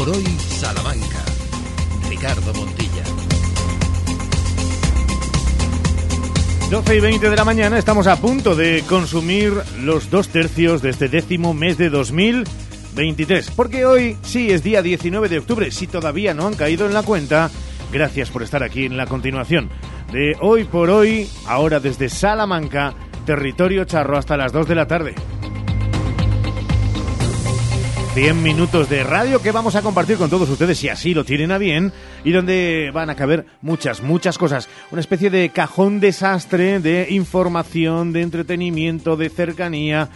por hoy Salamanca. Ricardo Montilla. 12 y 20 de la mañana estamos a punto de consumir los dos tercios de este décimo mes de 2023. Porque hoy sí es día 19 de octubre. Si todavía no han caído en la cuenta, gracias por estar aquí en la continuación de Hoy por Hoy, ahora desde Salamanca, territorio charro hasta las 2 de la tarde. 100 minutos de radio que vamos a compartir con todos ustedes si así lo tienen a bien y donde van a caber muchas, muchas cosas. Una especie de cajón desastre de información, de entretenimiento, de cercanía,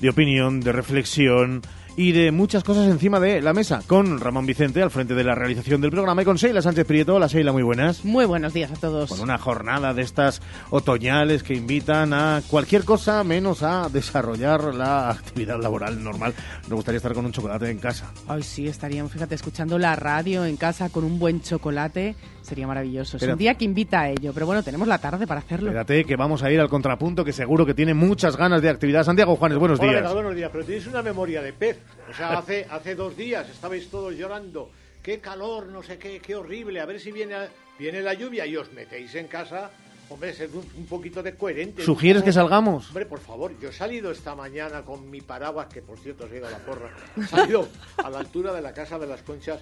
de opinión, de reflexión y de muchas cosas encima de la mesa, con Ramón Vicente al frente de la realización del programa y con Sheila Sánchez Prieto. Hola Sheila, muy buenas. Muy buenos días a todos. Con una jornada de estas otoñales que invitan a cualquier cosa menos a desarrollar la actividad laboral normal. Me gustaría estar con un chocolate en casa. Ay, sí, estaríamos, fíjate, escuchando la radio en casa con un buen chocolate. Sería maravilloso. Es un día que invita a ello, pero bueno, tenemos la tarde para hacerlo. Espérate que vamos a ir al contrapunto, que seguro que tiene muchas ganas de actividad. Santiago Juanes, buenos Hola, días. venga, buenos días, pero tienes una memoria de pez. O sea, hace, hace dos días estabais todos llorando. Qué calor, no sé qué, qué horrible. A ver si viene, viene la lluvia y os metéis en casa. Hombre, sed un, un poquito de coherente. ¿Sugieres que salgamos? Hombre, por favor, yo he salido esta mañana con mi paraguas, que por cierto se ha ido a la porra. He salido a la altura de la Casa de las Conchas,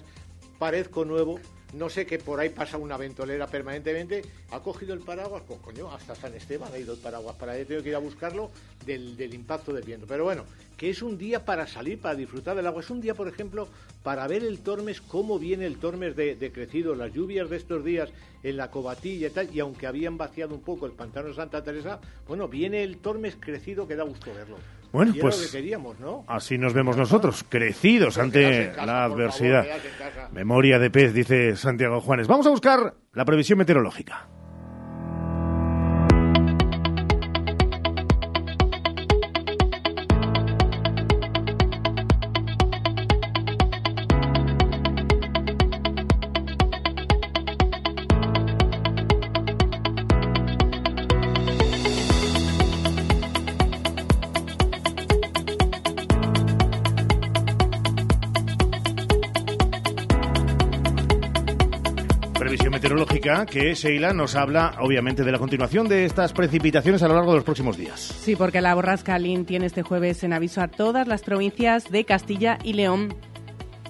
parezco nuevo. No sé que por ahí pasa una ventolera permanentemente. Ha cogido el paraguas, pues coño, hasta San Esteban ha ido el paraguas para allá. Tengo que ir a buscarlo del, del impacto del viento. Pero bueno, que es un día para salir, para disfrutar del agua. Es un día, por ejemplo, para ver el Tormes, cómo viene el Tormes de, de crecido. Las lluvias de estos días en la cobatilla y tal. Y aunque habían vaciado un poco el pantano de Santa Teresa, bueno, viene el Tormes crecido que da gusto verlo. Bueno, Y pues- lo que queríamos, ¿no? Así nos vemos nosotros, crecidos ante casa, la adversidad. favor. Memoria de pez, dice Santiago Juanes. Vamos a buscar la previsión meteorológica. Que Sheila nos habla, obviamente, de la continuación de estas precipitaciones a lo largo de los próximos días. Sí, porque la borrasca Lin tiene este jueves en aviso a todas las provincias de Castilla y León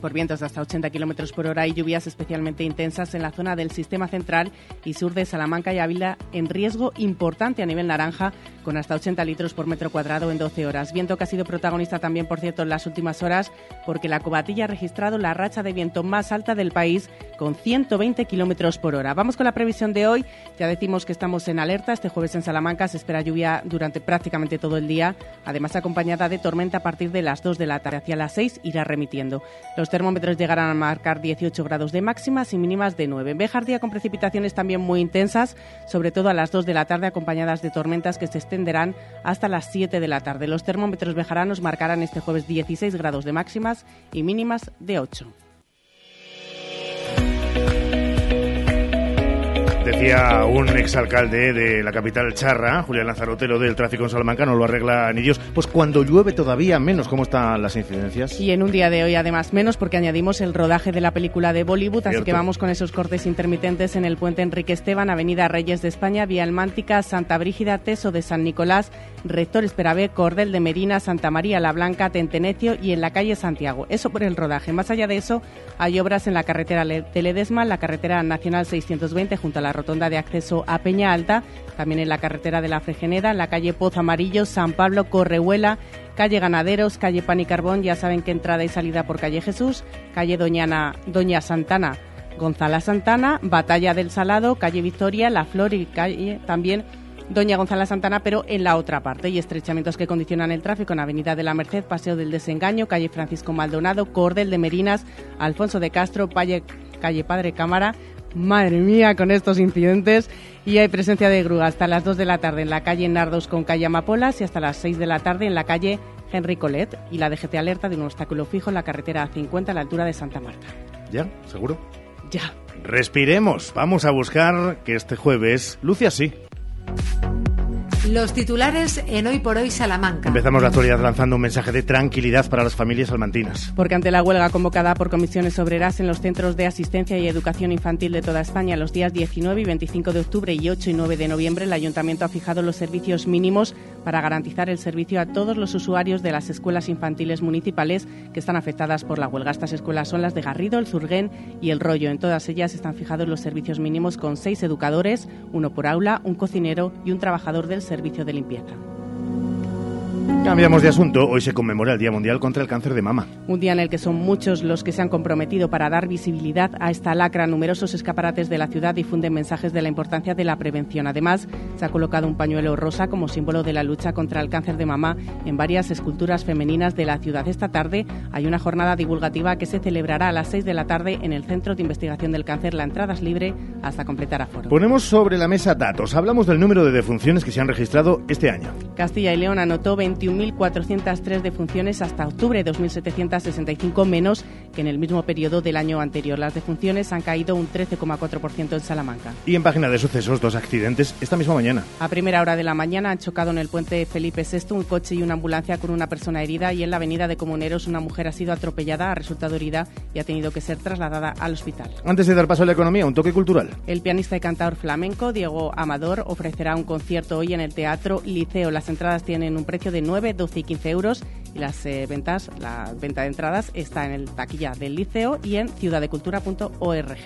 por vientos de hasta 80 kilómetros por hora y lluvias especialmente intensas en la zona del sistema central y sur de Salamanca y Ávila en riesgo importante a nivel naranja con hasta 80 litros por metro cuadrado en 12 horas. Viento que ha sido protagonista también, por cierto, en las últimas horas porque la cobatilla ha registrado la racha de viento más alta del país con 120 kilómetros por hora. Vamos con la previsión de hoy. Ya decimos que estamos en alerta. Este jueves en Salamanca se espera lluvia durante prácticamente todo el día, además acompañada de tormenta a partir de las 2 de la tarde. Hacia las 6 irá remitiendo. Los termómetros llegarán a marcar 18 grados de máximas y mínimas de 9. En Béjar día con precipitaciones también muy intensas, sobre todo a las 2 de la tarde acompañadas de tormentas que se extenderán hasta las 7 de la tarde. Los termómetros bejaranos marcarán este jueves 16 grados de máximas y mínimas de 8. Decía un exalcalde de la capital charra, Julián Lazarotelo del tráfico en Salamanca, no lo arregla ni Dios. Pues cuando llueve todavía menos, ¿cómo están las incidencias? Y en un día de hoy, además, menos porque añadimos el rodaje de la película de Bollywood, así que vamos con esos cortes intermitentes en el puente Enrique Esteban, Avenida Reyes de España, Vía Almántica, Santa Brígida, Teso de San Nicolás, Rector Esperabé, Cordel de Medina, Santa María la Blanca, Tentenecio y en la calle Santiago. Eso por el rodaje. Más allá de eso, hay obras en la carretera de Ledesma, la carretera nacional 620, junto a la rotonda de acceso a Peña Alta, también en la carretera de la Fregeneda, en la calle Poz Amarillo, San Pablo, Correhuela, calle Ganaderos, calle Pan y Carbón, ya saben que entrada y salida por calle Jesús, calle Doñana, Doña Santana, Gonzala Santana, Batalla del Salado, calle Victoria, La Flor y calle también Doña Gonzala Santana, pero en la otra parte. Y estrechamientos que condicionan el tráfico en Avenida de la Merced, Paseo del Desengaño, calle Francisco Maldonado, Cordel de Merinas, Alfonso de Castro, calle Padre Cámara. Madre mía, con estos incidentes. Y hay presencia de grúa hasta las 2 de la tarde en la calle Nardos con calle Amapolas y hasta las 6 de la tarde en la calle Henry Colet. Y la DGT alerta de un obstáculo fijo en la carretera A50 a la altura de Santa Marta. ¿Ya? ¿Seguro? Ya. Respiremos. Vamos a buscar que este jueves luce así. Los titulares en Hoy por Hoy Salamanca. Empezamos la actualidad lanzando un mensaje de tranquilidad para las familias salmantinas. Porque ante la huelga convocada por comisiones obreras en los centros de asistencia y educación infantil de toda España los días 19 y 25 de octubre y 8 y 9 de noviembre, el Ayuntamiento ha fijado los servicios mínimos para garantizar el servicio a todos los usuarios de las escuelas infantiles municipales que están afectadas por la huelga. Estas escuelas son las de Garrido, el Zurguén y el Rollo. En todas ellas están fijados los servicios mínimos con seis educadores, uno por aula, un cocinero y un trabajador del servicio de limpieza. Cambiamos de asunto. Hoy se conmemora el Día Mundial contra el Cáncer de Mama. Un día en el que son muchos los que se han comprometido para dar visibilidad a esta lacra. Numerosos escaparates de la ciudad difunden mensajes de la importancia de la prevención. Además, se ha colocado un pañuelo rosa como símbolo de la lucha contra el cáncer de mama en varias esculturas femeninas de la ciudad. Esta tarde hay una jornada divulgativa que se celebrará a las 6 de la tarde en el Centro de Investigación del Cáncer. La entrada es libre hasta completar aforo. Ponemos sobre la mesa datos. Hablamos del número de defunciones que se han registrado este año. Castilla y León anotó 21 1.403 defunciones hasta octubre, 2.765 menos que en el mismo periodo del año anterior. Las defunciones han caído un 13,4% en Salamanca. Y en página de sucesos, dos accidentes esta misma mañana. A primera hora de la mañana han chocado en el puente Felipe VI un coche y una ambulancia con una persona herida y en la avenida de Comuneros una mujer ha sido atropellada, ha resultado herida y ha tenido que ser trasladada al hospital. Antes de dar paso a la economía, un toque cultural. El pianista y cantador flamenco Diego Amador ofrecerá un concierto hoy en el Teatro Liceo. Las entradas tienen un precio de 9, 12 y 15 euros y las eh, ventas, la venta de entradas está en el taquilla del liceo y en ciudadecultura.org.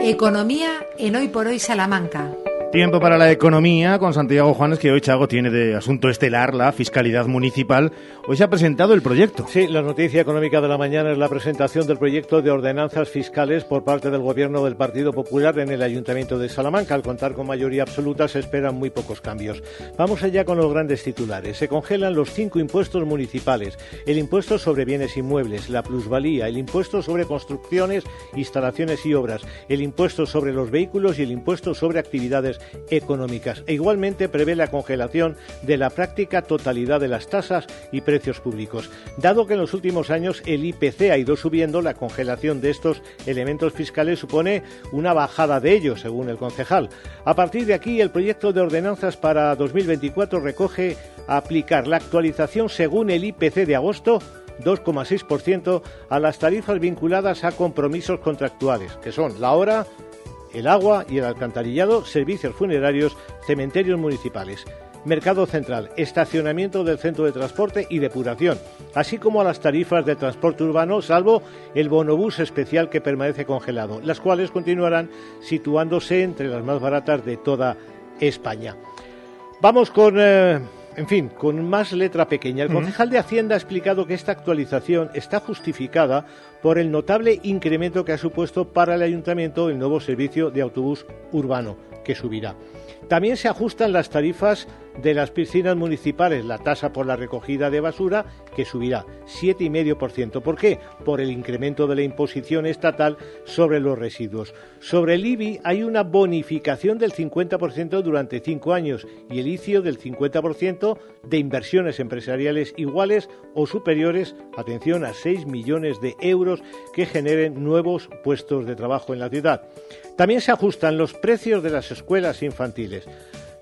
Economía en Hoy por Hoy Salamanca. Tiempo para la economía con Santiago Juanes, que hoy Chago tiene de asunto estelar la fiscalidad municipal. Hoy se ha presentado el proyecto. Sí, la noticia económica de la mañana es la presentación del proyecto de ordenanzas fiscales por parte del gobierno del Partido Popular en el Ayuntamiento de Salamanca. Al contar con mayoría absoluta se esperan muy pocos cambios. Vamos allá con los grandes titulares. Se congelan los cinco impuestos municipales. El impuesto sobre bienes inmuebles, la plusvalía, el impuesto sobre construcciones, instalaciones y obras, el impuesto sobre los vehículos y el impuesto sobre actividades económicas e igualmente prevé la congelación de la práctica totalidad de las tasas y precios públicos. Dado que en los últimos años el IPC ha ido subiendo, la congelación de estos elementos fiscales supone una bajada de ellos, según el concejal. A partir de aquí, el proyecto de ordenanzas para 2024 recoge aplicar la actualización según el IPC de agosto 2,6% a las tarifas vinculadas a compromisos contractuales, que son la hora, el agua y el alcantarillado, servicios funerarios, cementerios municipales. Mercado Central, estacionamiento del centro de transporte y depuración, así como a las tarifas de transporte urbano, salvo el bonobús especial que permanece congelado, las cuales continuarán situándose entre las más baratas de toda España. Vamos con eh, en fin, con más letra pequeña. El concejal de Hacienda ha explicado que esta actualización está justificada por el notable incremento que ha supuesto para el ayuntamiento el nuevo servicio de autobús urbano, que subirá. También se ajustan las tarifas de las piscinas municipales, la tasa por la recogida de basura, que subirá 7,5%. ¿Por qué? Por el incremento de la imposición estatal sobre los residuos. Sobre el IBI hay una bonificación del 50% durante cinco años y el ICIO del 50% de inversiones empresariales iguales o superiores, atención, a 6 millones de euros que generen nuevos puestos de trabajo en la ciudad. También se ajustan los precios de las escuelas infantiles.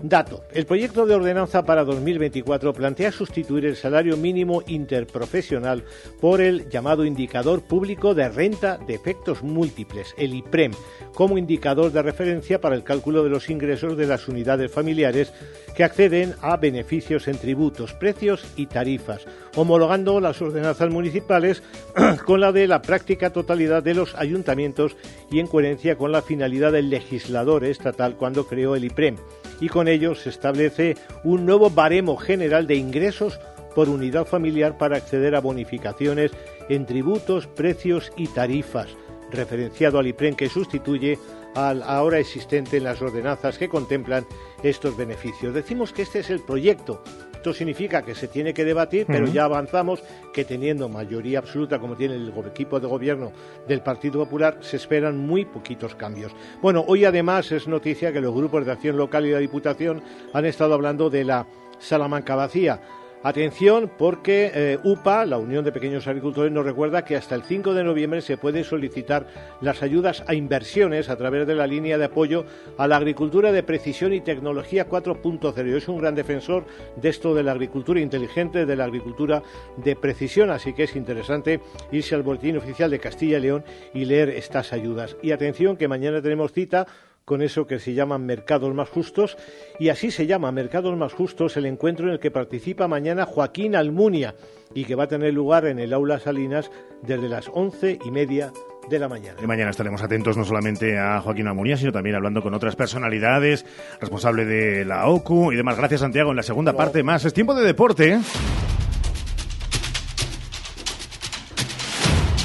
Dato. El proyecto de ordenanza para 2024 plantea sustituir el salario mínimo interprofesional por el llamado indicador público de renta de efectos múltiples, el IPREM, como indicador de referencia para el cálculo de los ingresos de las unidades familiares que acceden a beneficios en tributos, precios y tarifas, homologando las ordenanzas municipales con la de la práctica totalidad de los ayuntamientos y en coherencia con la finalidad del legislador estatal cuando creó el IPREM y con ello se establece un nuevo baremo general de ingresos por unidad familiar para acceder a bonificaciones en tributos, precios y tarifas, referenciado al IPREN que sustituye al ahora existente en las ordenanzas que contemplan estos beneficios. Decimos que este es el proyecto esto significa que se tiene que debatir, pero ya avanzamos que teniendo mayoría absoluta como tiene el equipo de gobierno del Partido Popular, se esperan muy poquitos cambios. Bueno, hoy además es noticia que los grupos de acción local y la Diputación han estado hablando de la Salamanca vacía. Atención porque eh, UPA, la Unión de Pequeños Agricultores, nos recuerda que hasta el 5 de noviembre se puede solicitar las ayudas a inversiones a través de la línea de apoyo a la agricultura de precisión y tecnología 4.0. Yo soy un gran defensor de esto de la agricultura inteligente, de la agricultura de precisión, así que es interesante irse al boletín oficial de Castilla y León y leer estas ayudas. Y atención que mañana tenemos cita con eso que se llaman mercados más justos y así se llama Mercados más justos el encuentro en el que participa mañana Joaquín Almunia y que va a tener lugar en el aula Salinas desde las once y media de la mañana. Y mañana estaremos atentos no solamente a Joaquín Almunia, sino también hablando con otras personalidades, responsable de la OCU y demás. Gracias, Santiago. En la segunda parte más. Es tiempo de deporte.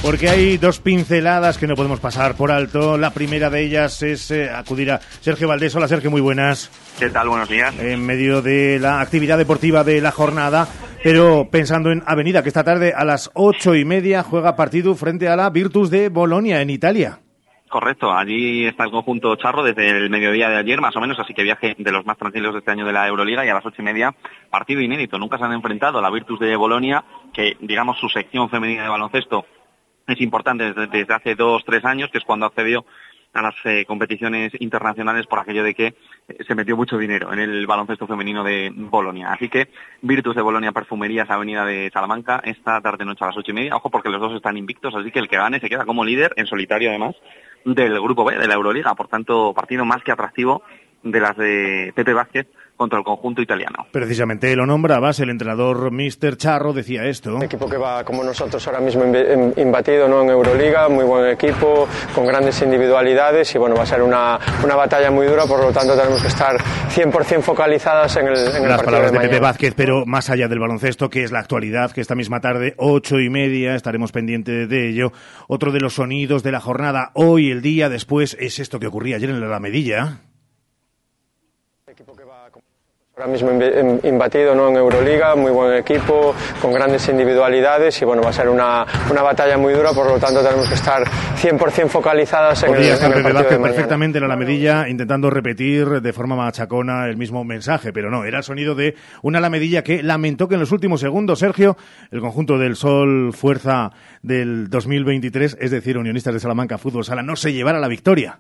Porque hay dos pinceladas que no podemos pasar por alto. La primera de ellas es eh, acudir a Sergio Valdés. Hola Sergio, muy buenas. ¿Qué tal? Buenos días. En medio de la actividad deportiva de la jornada, pero pensando en Avenida, que esta tarde a las ocho y media juega partido frente a la Virtus de Bolonia en Italia. Correcto, allí está el conjunto charro desde el mediodía de ayer, más o menos, así que viaje de los más tranquilos de este año de la Euroliga y a las ocho y media, partido inédito. Nunca se han enfrentado a la Virtus de Bolonia, que digamos su sección femenina de baloncesto es importante desde, hace dos, tres años, que es cuando accedió a las eh, competiciones internacionales por aquello de que eh, se metió mucho dinero en el baloncesto femenino de Bolonia. Así que Virtus de Bolonia Perfumerías Avenida de Salamanca esta tarde noche a las ocho y media. Ojo porque los dos están invictos, así que el que gane se queda como líder en solitario además del grupo B de la Euroliga. Por tanto, partido más que atractivo de las de Pepe Vázquez contra el conjunto italiano. Precisamente lo nombrabas, el entrenador Mr. Charro decía esto. Un equipo que va como nosotros ahora mismo imbatido ¿no? en Euroliga, muy buen equipo, con grandes individualidades y bueno, va a ser una, una batalla muy dura, por lo tanto tenemos que estar 100% focalizadas en el, en Las el palabras de, de, Pepe Vázquez, pero más allá del baloncesto, que es la actualidad, que esta misma tarde, ocho y media, estaremos pendientes de ello. Otro de los sonidos de la jornada, hoy, el día después, es esto que ocurría ayer en la Alamedilla. Ahora mismo imbatido ¿no? en Euroliga, muy buen equipo, con grandes individualidades y bueno, va a ser una, una batalla muy dura, por lo tanto tenemos que estar 100% focalizadas en el, en el partido de perfectamente en la Alamedilla intentando repetir de forma machacona el mismo mensaje, pero no, era el sonido de una Alamedilla que lamentó que en los últimos segundos, Sergio, el conjunto del Sol Fuerza del 2023, es decir, Unionistas de Salamanca Fútbol Sala, no se llevara la victoria.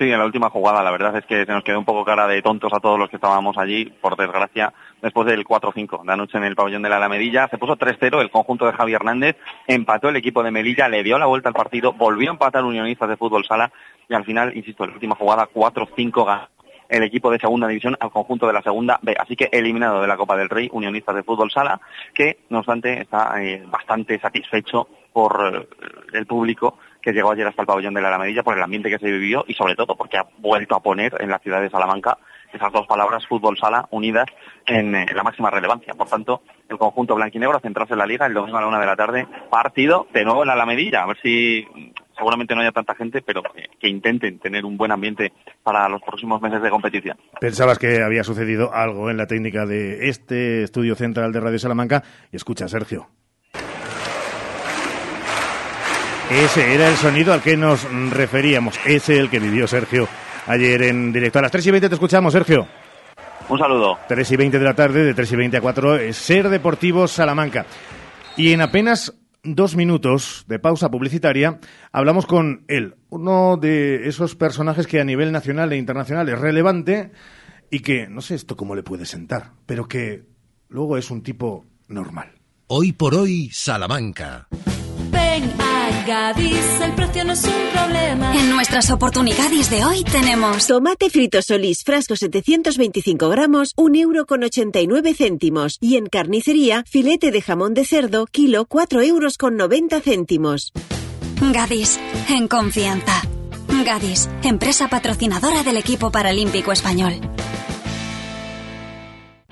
Sí, en la última jugada, la verdad es que se nos quedó un poco cara de tontos a todos los que estábamos allí, por desgracia, después del 4-5 de anoche en el pabellón de la Alamedilla. Se puso 3-0 el conjunto de Javier Hernández, empató el equipo de Melilla, le dio la vuelta al partido, volvió a empatar Unionistas de Fútbol Sala y al final, insisto, en la última jugada 4-5 ganó el equipo de segunda división al conjunto de la segunda B. Así que eliminado de la Copa del Rey, Unionistas de Fútbol Sala, que no obstante está eh, bastante satisfecho por eh, el público que llegó ayer hasta el pabellón de la Alamedilla por el ambiente que se vivió y sobre todo porque ha vuelto a poner en la ciudad de Salamanca esas dos palabras fútbol sala unidas en, eh, la máxima relevancia. Por tanto, el conjunto blanquinegro a centrarse en la liga el domingo a la una de la tarde, partido de nuevo en la Alamedilla, a ver si seguramente no haya tanta gente, pero que, que, intenten tener un buen ambiente para los próximos meses de competición. Pensabas que había sucedido algo en la técnica de este estudio central de Radio Salamanca y escucha, Sergio. Ese era el sonido al que nos referíamos, ese el que vivió Sergio ayer en directo. A las 3 y 20 te escuchamos, Sergio. Un saludo. 3 y 20 de la tarde, de 3 y 20 a 4, es Ser Deportivo Salamanca. Y en apenas dos minutos de pausa publicitaria hablamos con él, uno de esos personajes que a nivel nacional e internacional es relevante y que, no sé esto cómo le puede sentar, pero que luego es un tipo normal. Hoy por hoy, Salamanca. Gadis, el precio no es un problema. En nuestras oportunidades de hoy tenemos tomate frito solís, frasco 725 gramos, 1 euro con 89 céntimos. Y en carnicería, filete de jamón de cerdo, kilo 4 euros con 90 céntimos. Gadis, en confianza. Gadis, empresa patrocinadora del equipo paralímpico español.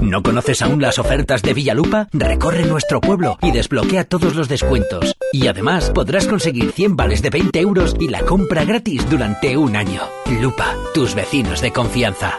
¿No conoces aún las ofertas de Villalupa? Recorre nuestro pueblo y desbloquea todos los descuentos. Y además podrás conseguir 100 vales de 20 euros y la compra gratis durante un año. Lupa, tus vecinos de confianza.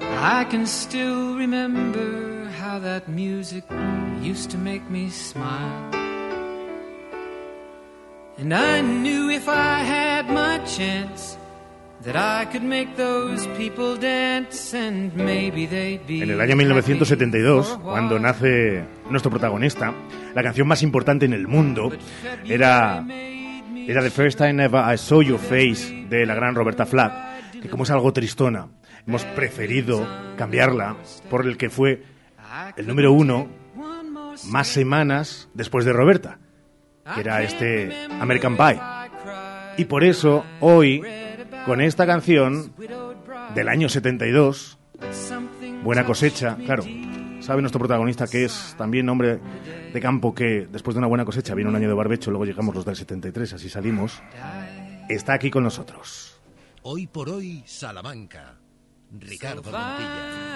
I can still remember how that music used to make me smile. And I knew if I had my chance, En el año 1972, cuando nace nuestro protagonista, la canción más importante en el mundo era, era The First Time Ever I Saw Your Face de la gran Roberta Flack, que como es algo tristona, hemos preferido cambiarla por el que fue el número uno más semanas después de Roberta, que era este American Pie. Y por eso hoy con esta canción del año 72, Buena cosecha, claro. Sabe nuestro protagonista que es también hombre de campo que después de una buena cosecha viene un año de barbecho, luego llegamos los del 73, así salimos. Está aquí con nosotros. Hoy por hoy, Salamanca. Ricardo Montilla.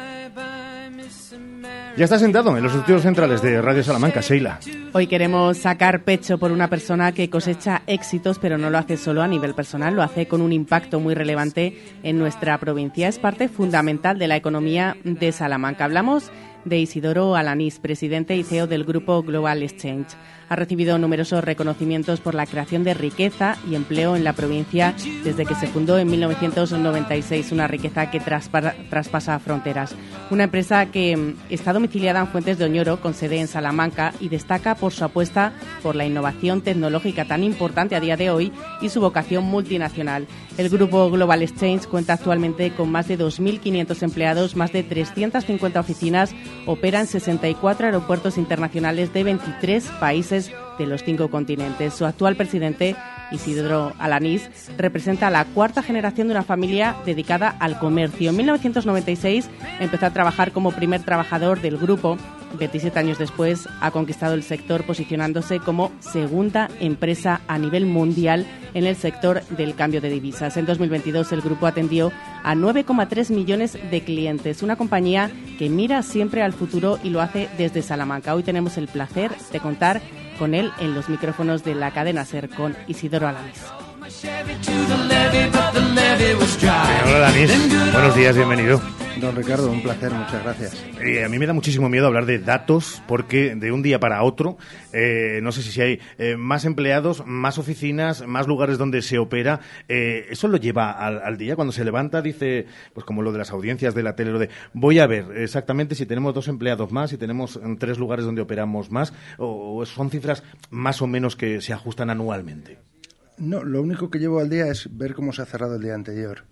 Ya está sentado en los estudios centrales de Radio Salamanca, Sheila. Hoy queremos sacar pecho por una persona que cosecha éxitos, pero no lo hace solo a nivel personal, lo hace con un impacto muy relevante en nuestra provincia. Es parte fundamental de la economía de Salamanca. Hablamos de Isidoro Alanís, presidente y CEO del grupo Global Exchange ha recibido numerosos reconocimientos por la creación de riqueza y empleo en la provincia desde que se fundó en 1996, una riqueza que traspasa fronteras. Una empresa que mm, está domiciliada en Fuentes de Oñoro, con sede en Salamanca, y destaca por su apuesta por la innovación tecnológica tan importante a día de hoy y su vocación multinacional. El grupo Global Exchange cuenta actualmente con más de 2.500 empleados, más de 350 oficinas, opera en 64 aeropuertos internacionales de 23 países de los cinco continentes. Su actual presidente, Isidro Alanís, representa la cuarta generación de una familia dedicada al comercio. En 1996 empezó a trabajar como primer trabajador del grupo 27 años después, ha conquistado el sector posicionándose como segunda empresa a nivel mundial en el sector del cambio de divisas. En 2022 el grupo atendió a 9,3 millones de clientes, una compañía que mira siempre al futuro y lo hace desde Salamanca. Hoy tenemos el placer de contar con él en los micrófonos de la cadena SER con Isidoro Alanis. Hola Danis, buenos días, bienvenido. Don Ricardo, un placer, muchas gracias. Eh, a mí me da muchísimo miedo hablar de datos porque de un día para otro, eh, no sé si hay eh, más empleados, más oficinas, más lugares donde se opera. ¿Eso lo lleva al, día? Cuando se levanta dice, pues como lo de las audiencias de la tele, lo de voy a ver exactamente si tenemos dos empleados más, si tenemos tres lugares donde operamos más, o son cifras más o menos que se ajustan anualmente. No, lo único que llevo al día es ver cómo se ha cerrado el día anterior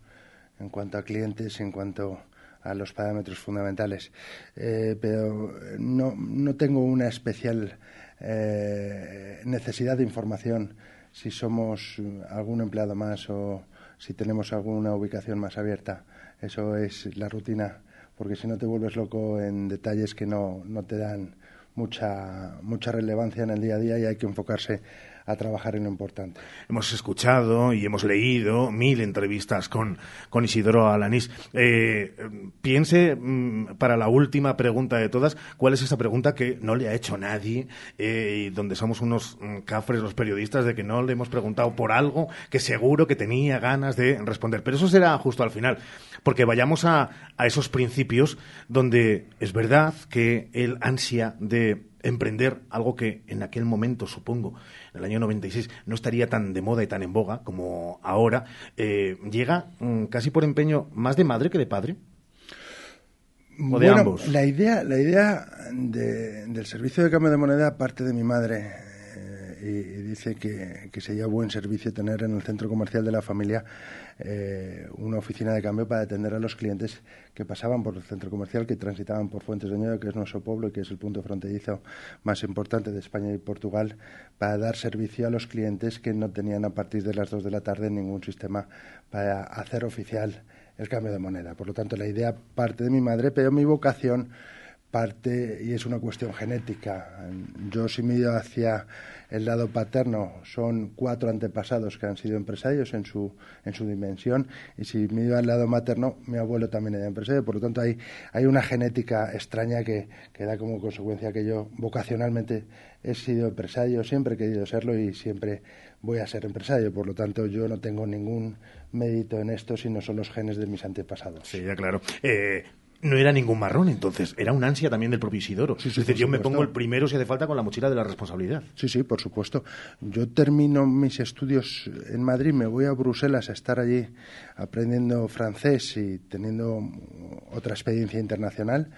en cuanto a clientes, en cuanto a los parámetros fundamentales. Eh, pero no, no, tengo una especial eh, necesidad de información si somos algún empleado más o si tenemos alguna ubicación más abierta. Eso es la rutina, porque si no te vuelves loco en detalles que no, no te dan mucha, mucha relevancia en el día a día y hay que enfocarse a trabajar en lo importante. Hemos escuchado y hemos leído mil entrevistas con, con Isidoro Alanís. Eh, piense, mm, para la última pregunta de todas, ¿cuál es esa pregunta que no le ha hecho nadie eh, y donde somos unos mm, cafres los periodistas de que no le hemos preguntado por algo que seguro que tenía ganas de responder? Pero eso será justo al final, porque vayamos a, a esos principios donde es verdad que el ansia de emprender algo que en aquel momento, supongo, el año 96, no estaría tan de moda y tan en boga como ahora, eh, llega mm, casi por empeño más de madre que de padre. ¿O de Bueno, ambos? La idea, la idea de- del servicio de cambio de moneda parte de mi madre y, dice que, que sería buen servicio tener en el centro comercial de la familia eh, una oficina de cambio para atender a los clientes que pasaban por el centro comercial, que transitaban por Fuentes de Ñodo, que es nuestro pueblo y que es el punto fronterizo más importante de España y Portugal, para dar servicio a los clientes que no tenían a partir de las 2 de la tarde ningún sistema para hacer oficial el cambio de moneda. Por lo tanto, la idea parte de mi madre, pero mi vocación parte y es una cuestión genética. Yo si miro hacia el lado paterno son cuatro antepasados que han sido empresarios en su en su dimensión y si miro al lado materno mi abuelo también era empresario. Por lo tanto hay hay una genética extraña que, que da como consecuencia que yo vocacionalmente he sido empresario, siempre he querido serlo y siempre voy a ser empresario. Por lo tanto yo no tengo ningún mérito en esto, sino son los genes de mis antepasados. Sí, ya claro. Eh, no era ningún marrón, entonces. Era un ansia también del propio Isidoro. sí, es decir, yo me pongo el primero si hace falta con la mochila de la responsabilidad. Sí, sí, por supuesto. Yo termino mis estudios en Madrid, me voy a Bruselas a estar allí aprendiendo francés y teniendo otra experiencia internacional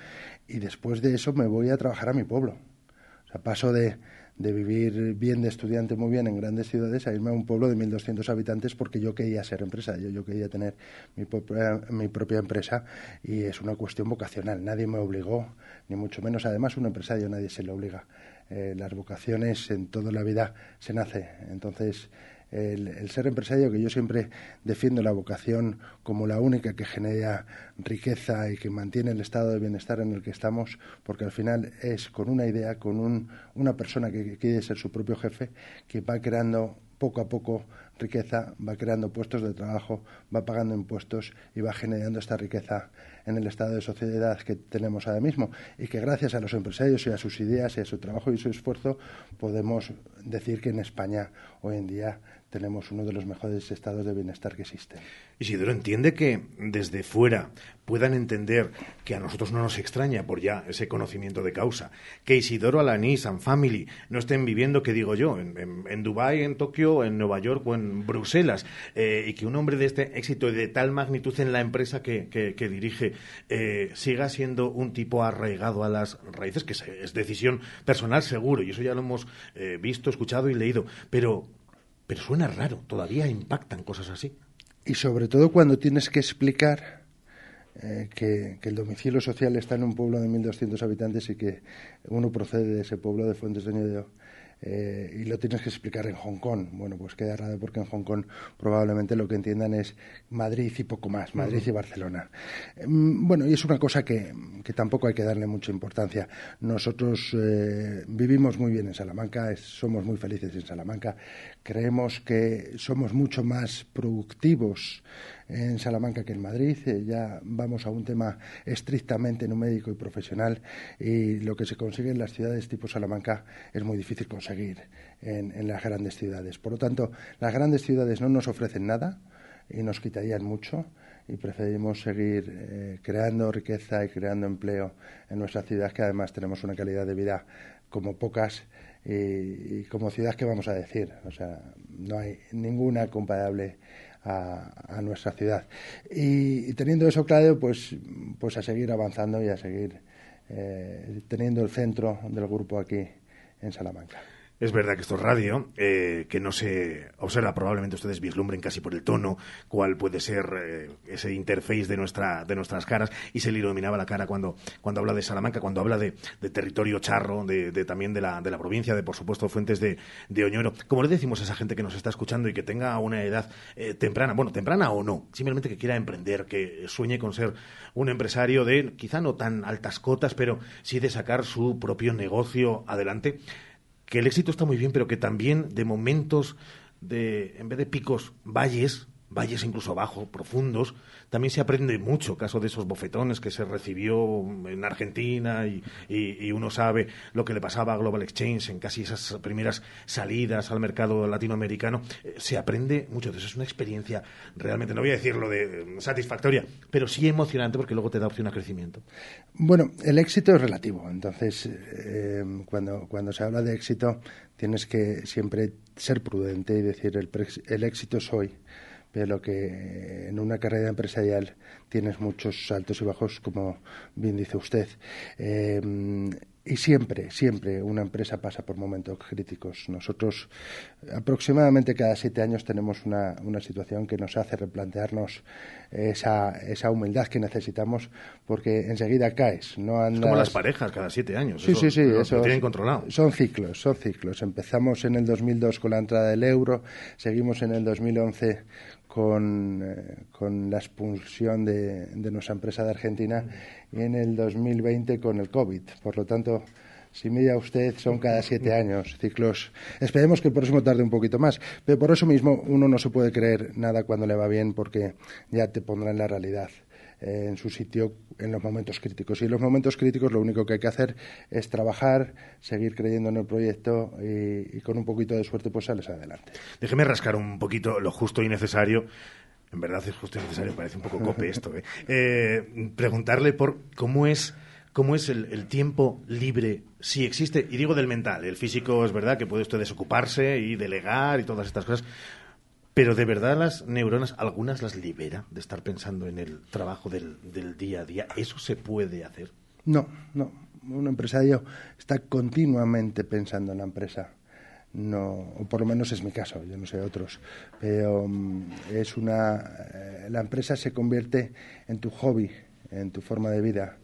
y después de eso me voy a trabajar a mi pueblo. O sea, paso de, de vivir bien de estudiante muy bien en grandes ciudades a irme a un pueblo de 1.200 habitantes porque yo quería ser empresario, yo quería tener mi propia, mi propia empresa y es una cuestión vocacional. Nadie me obligó, ni mucho menos. Además, un empresario nadie se le obliga. Eh, las vocaciones en toda la vida se nace. Entonces, el, ser empresario, que yo siempre defiendo la vocación como la única que genera riqueza y que mantiene el estado de bienestar en el que estamos, porque al final es con una idea, con un, una persona que, que quiere ser su propio jefe, que va creando poco a poco riqueza, va creando puestos de trabajo, va pagando impuestos y va generando esta riqueza en el estado de sociedad que tenemos ahora mismo. Y que gracias a los empresarios y a sus ideas y a su trabajo y su esfuerzo podemos decir que en España hoy en día tenemos uno de los mejores estados de bienestar que existen. Isidoro entiende que desde fuera puedan entender que a nosotros no nos extraña por ya ese conocimiento de causa, que Isidoro Alanís and Family no estén viviendo, que digo yo, en, en, en Dubái, en Tokio, en Nueva York o en Bruselas, eh, y que un hombre de este éxito y de tal magnitud en la empresa que, que, que dirige eh, siga siendo un tipo arraigado a las raíces, que es, es decisión personal seguro, y eso ya lo hemos eh, visto, escuchado y leído, pero, pero suena raro, todavía impactan cosas así. Y sobre todo cuando tienes que explicar eh, que, que, el domicilio social está en un pueblo de 1.200 habitantes y que uno procede de ese pueblo de Fuentes de Ñodio eh, y lo tienes que explicar en Hong Kong. Bueno, pues queda raro porque en Hong Kong probablemente lo que entiendan es Madrid y poco más, Madrid uh -huh. y Barcelona. Eh, bueno, y es una cosa que, que, tampoco hay que darle mucha importancia. Nosotros eh, vivimos muy bien en Salamanca, es, somos muy felices en Salamanca, creemos que somos mucho más productivos en Salamanca que en Madrid. Eh, ya vamos a un tema estrictamente numérico y profesional y lo que se consigue en las ciudades tipo Salamanca es muy difícil conseguir en, las grandes ciudades. Por lo tanto, las grandes ciudades no nos ofrecen nada y nos quitarían mucho y preferimos seguir eh, creando riqueza y creando empleo en nuestra ciudad, que además tenemos una calidad de vida como pocas y, como ciudad que vamos a decir. O sea, no hay ninguna comparable a, a nuestra ciudad. Y, y, teniendo eso claro, pues, pues a seguir avanzando y a seguir eh, teniendo el centro del grupo aquí en Salamanca. Es verdad que esto es radio, eh, que no se observa, probablemente ustedes vislumbren casi por el tono cuál puede ser eh, ese interface de, nuestra, de nuestras caras y se le iluminaba la cara cuando, habla de Salamanca, cuando habla de, de territorio charro, de, de, también de la, de la provincia, de por supuesto fuentes de, de Oñoro. Como le decimos a esa gente que nos está escuchando y que tenga una edad eh, temprana, bueno, temprana o no, simplemente que quiera emprender, que sueñe con ser un empresario de quizá no tan altas cotas, pero sí de sacar su propio negocio adelante que el éxito está muy bien, pero que también de momentos de, en vez de picos, valles, valles incluso abajo, profundos, también se aprende mucho, caso de esos bofetones que se recibió en Argentina y, y, uno sabe lo que le pasaba a Global Exchange en casi esas primeras salidas al mercado latinoamericano. Eh, se aprende mucho de eso, es una experiencia realmente, no voy a decirlo de satisfactoria, pero sí emocionante porque luego te da opción a crecimiento. Bueno, el éxito es relativo, entonces eh, cuando, cuando se habla de éxito tienes que siempre ser prudente y decir el, el éxito es hoy pero que en una carrera empresarial tienes muchos saltos y bajos, como bien dice usted. Eh, y siempre, siempre una empresa pasa por momentos críticos. Nosotros aproximadamente cada siete años tenemos una, una situación que nos hace replantearnos esa, esa humildad que necesitamos porque enseguida caes. No Es como las parejas, cada siete años. Sí, sí, sí. Eso lo tienen controlado. Son ciclos, son ciclos. Empezamos en el 2002 con la entrada del euro, seguimos en el 2011 con, eh, con la expulsión de, de, nuestra empresa de Argentina y en el 2020 con el COVID. Por lo tanto, si mira usted, son cada siete años ciclos. Esperemos que el próximo tarde un poquito más, pero por eso mismo uno no se puede creer nada cuando le va bien porque ya te pondrá en la realidad. Eh, en su sitio en los momentos críticos. Y en los momentos críticos lo único que hay que hacer es trabajar, seguir creyendo en el proyecto y, con un poquito de suerte pues sales adelante. Déjeme rascar un poquito lo justo y necesario. En verdad es justo y necesario, parece un poco cope esto. ¿eh? Eh, preguntarle por cómo es cómo es el, tiempo libre, si existe, y digo del mental, el físico es verdad que puede usted desocuparse y delegar y todas estas cosas, pero de verdad las neuronas, algunas las libera de estar pensando en el trabajo del, día a día. ¿Eso se puede hacer? No, no. Un empresario está continuamente pensando en la empresa. No, o por lo menos es mi caso, yo no sé otros. Pero mm, es una. Eh, la empresa se convierte en tu hobby, en tu forma de vida.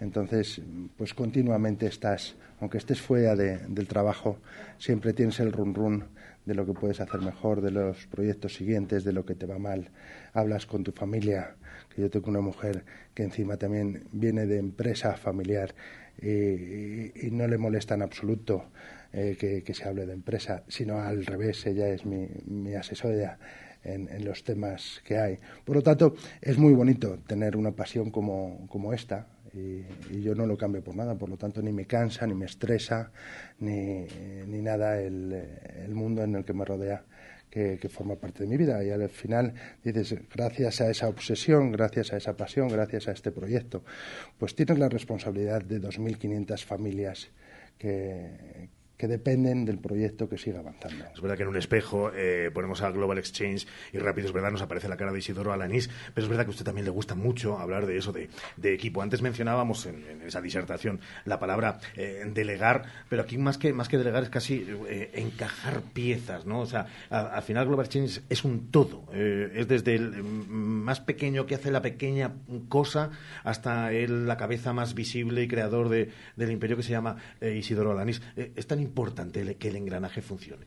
Entonces, pues continuamente estás, aunque estés fuera del trabajo, siempre tienes el run run de lo que puedes hacer mejor, de los proyectos siguientes, de lo que te va mal. Hablas con tu familia, que yo tengo una mujer que encima también viene de empresa familiar y, no le molesta en absoluto eh, que, se hable de empresa, sino al revés, ella es mi, mi asesora. En, en, los temas que hay. Por lo tanto, es muy bonito tener una pasión como, como esta, y, yo no lo cambio por nada, por lo tanto ni me cansa, ni me estresa, ni, ni nada el, el, mundo en el que me rodea. Que, que, forma parte de mi vida y al final dices gracias a esa obsesión, gracias a esa pasión, gracias a este proyecto, pues tienes la responsabilidad de 2.500 familias que, que dependen del proyecto que siga avanzando. Es verdad que en un espejo eh, ponemos a Global Exchange y rápido es verdad nos aparece la cara de Isidoro Alanís, pero es verdad que a usted también le gusta mucho hablar de eso, de, equipo. Antes mencionábamos en, esa disertación la palabra eh, delegar, pero aquí más que, más que delegar es casi eh, encajar piezas, ¿no? O sea, al final Global Exchange es un todo, es desde el mm, más pequeño que hace la pequeña cosa hasta el, la cabeza más visible y creador de, del imperio que se llama Isidoro Alanís. es tan importante que el engranaje funcione.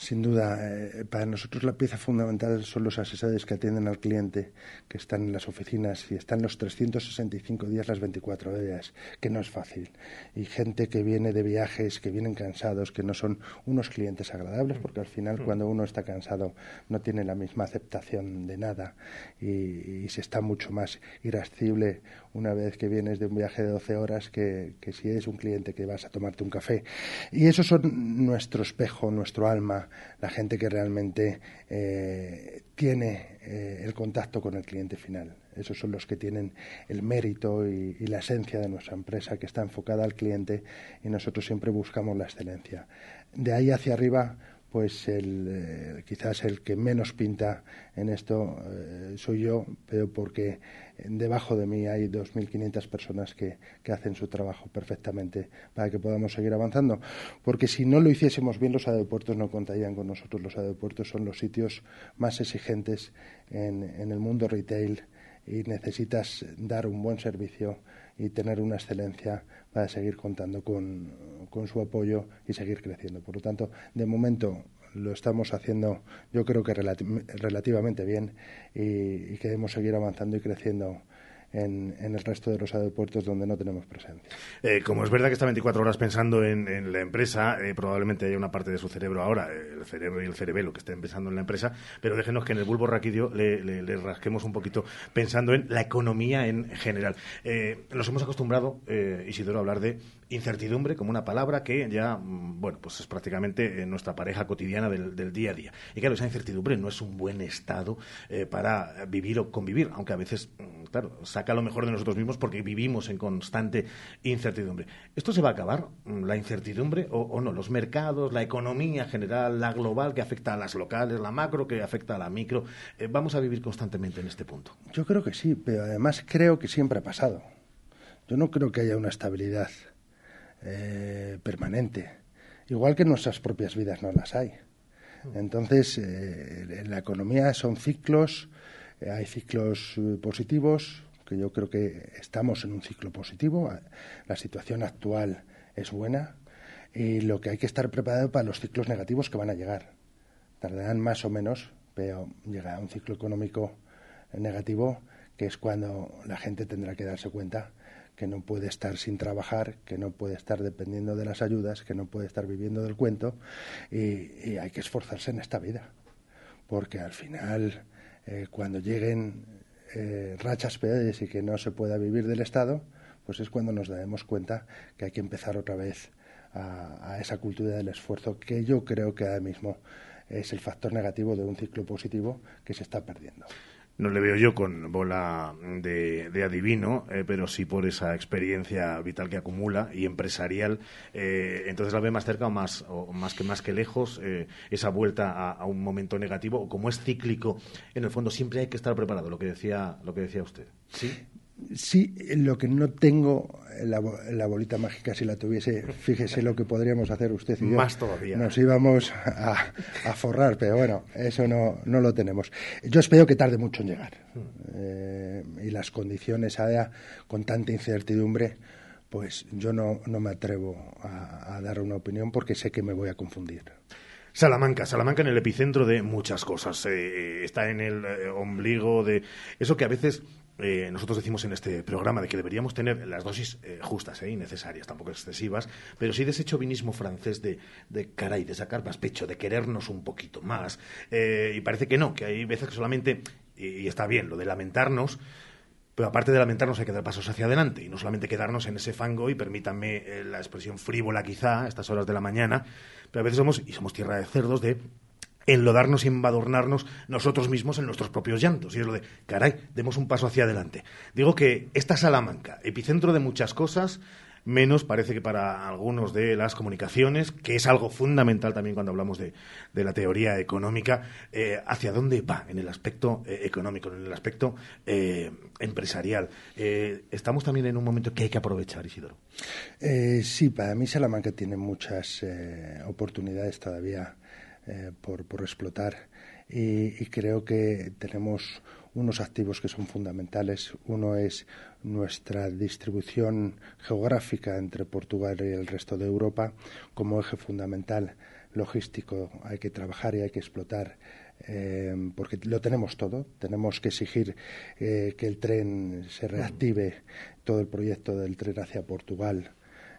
Sin duda, eh, para nosotros la pieza fundamental son los asesores que atienden al cliente, que están en las oficinas y están los 365 días, las 24 horas, que no es fácil. Y gente que viene de viajes, que vienen cansados, que no son unos clientes agradables, porque al final mm. cuando uno está cansado no tiene la misma aceptación de nada y, se está mucho más irascible una vez que vienes de un viaje de 12 horas que, que si eres un cliente que vas a tomarte un café. Y esos son nuestro espejo, nuestro alma la gente que realmente eh, tiene eh, el contacto con el cliente final. Esos son los que tienen el mérito y, la esencia de nuestra empresa, que está enfocada al cliente y nosotros siempre buscamos la excelencia. De ahí hacia arriba, pues el, eh, quizás el que menos pinta en esto soy yo, pero porque debajo de mí hay 2.500 personas que, que, hacen su trabajo perfectamente para que podamos seguir avanzando. Porque si no lo hiciésemos bien, los aeropuertos no contarían con nosotros. Los aeropuertos son los sitios más exigentes en, en el mundo retail y necesitas dar un buen servicio y tener una excelencia para seguir contando con, con su apoyo y seguir creciendo. Por lo tanto, de momento lo estamos haciendo yo creo que relativamente bien y, queremos seguir avanzando y creciendo en, el resto de los aeropuertos donde no tenemos presencia. Eh, como es verdad que está 24 horas pensando en, la empresa, eh, probablemente haya una parte de su cerebro ahora, el cerebro y el cerebelo que estén pensando en la empresa, pero déjenos que en el bulbo raquidio le, rasquemos un poquito pensando en la economía en general. Eh, nos hemos acostumbrado, Isidoro, a hablar de incertidumbre como una palabra que ya, mm, bueno, pues es prácticamente nuestra pareja cotidiana del, día a día. Y claro, esa incertidumbre no es un buen estado para vivir o convivir, aunque a veces, mm, claro, saca lo mejor de nosotros mismos porque vivimos en constante incertidumbre. ¿Esto se va a acabar, mm, la incertidumbre, o, no? Los mercados, la economía general, la global que afecta a las locales, la macro que afecta a la micro, eh, ¿vamos a vivir constantemente en este punto? Yo creo que sí, pero además creo que siempre ha pasado. Yo no creo que haya una estabilidad eh, permanente, igual que en nuestras propias vidas no las hay. Entonces, eh, en la economía son ciclos, hay ciclos positivos, que yo creo que estamos en un ciclo positivo. La situación actual es buena y lo que hay que estar preparado para los ciclos negativos que van a llegar. Tardarán más o menos, pero llegará un ciclo económico negativo que es cuando la gente tendrá que darse cuenta que no puede estar sin trabajar, que no puede estar dependiendo de las ayudas, que no puede estar viviendo del cuento y, hay que esforzarse en esta vida. Porque al final, eh, cuando lleguen eh, rachas peores y que no se pueda vivir del Estado, pues es cuando nos daremos cuenta que hay que empezar otra vez a, esa cultura del esfuerzo que yo creo que ahora mismo es el factor negativo de un ciclo positivo que se está perdiendo no le veo yo con bola de, adivino, eh, pero sí por esa experiencia vital que acumula y empresarial. Eh, entonces la ve más cerca o más, o más que más que lejos eh, esa vuelta a, a, un momento negativo o como es cíclico, en el fondo siempre hay que estar preparado. Lo que decía, lo que decía usted. Sí. Sí, lo que no tengo, la, la, bolita mágica, si la tuviese, fíjese lo que podríamos hacer usted y yo. Más todavía. Nos íbamos a, a forrar, pero bueno, eso no, no, lo tenemos. Yo espero que tarde mucho en llegar. Eh, y las condiciones con tanta incertidumbre, pues yo no, no me atrevo a, a dar una opinión porque sé que me voy a confundir. Salamanca, Salamanca en el epicentro de muchas cosas. Eh, está en el eh, ombligo de eso que a veces eh, nosotros decimos en este programa de que deberíamos tener las dosis eh, justas eh, y necesarias, tampoco excesivas, pero sí de ese chauvinismo francés de, de caray, de sacar más pecho, de querernos un poquito más. y parece que no, que hay veces que solamente, y, está bien, lo de lamentarnos, pero aparte de lamentarnos hay que dar pasos hacia adelante y no solamente quedarnos en ese fango y permítanme la expresión frívola quizá a estas horas de la mañana, pero a veces somos, y somos tierra de cerdos, de enlodarnos y embadurnarnos nosotros mismos en nuestros propios llantos. Y es lo de, caray, demos un paso hacia adelante. Digo que esta Salamanca, epicentro de muchas cosas, menos parece que para algunos de las comunicaciones, que es algo fundamental también cuando hablamos de, la teoría económica, eh, hacia dónde va en el aspecto eh, económico, en el aspecto eh, empresarial. estamos también en un momento que hay que aprovechar, Isidoro. sí, para mí Salamanca tiene muchas oportunidades todavía eh, por, explotar y, creo que tenemos unos activos que son fundamentales. Uno es nuestra distribución geográfica entre Portugal y el resto de Europa como eje fundamental logístico. Hay que trabajar y hay que explotar eh, porque lo tenemos todo. Tenemos que exigir eh, que el tren se reactive, todo el proyecto del tren hacia Portugal.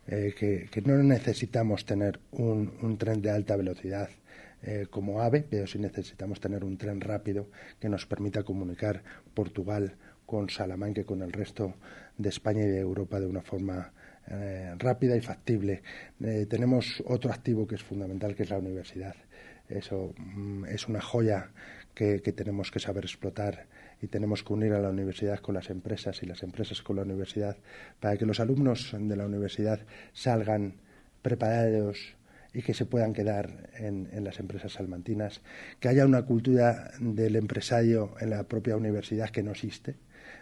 que, no necesitamos tener un tren de alta velocidad eh, como AVE, pero sí necesitamos tener un tren rápido que nos permita comunicar Portugal con Salamanca y con el resto de España y de Europa de una forma eh, rápida y factible. Eh, tenemos otro activo que es fundamental, que es la universidad. Eso mm, es una joya que, tenemos que saber explotar y tenemos que unir a la universidad con las empresas y las empresas con la universidad para que los alumnos de la universidad salgan preparados y que se puedan quedar en, las empresas salmantinas, que haya una cultura del empresario en la propia universidad que no existe.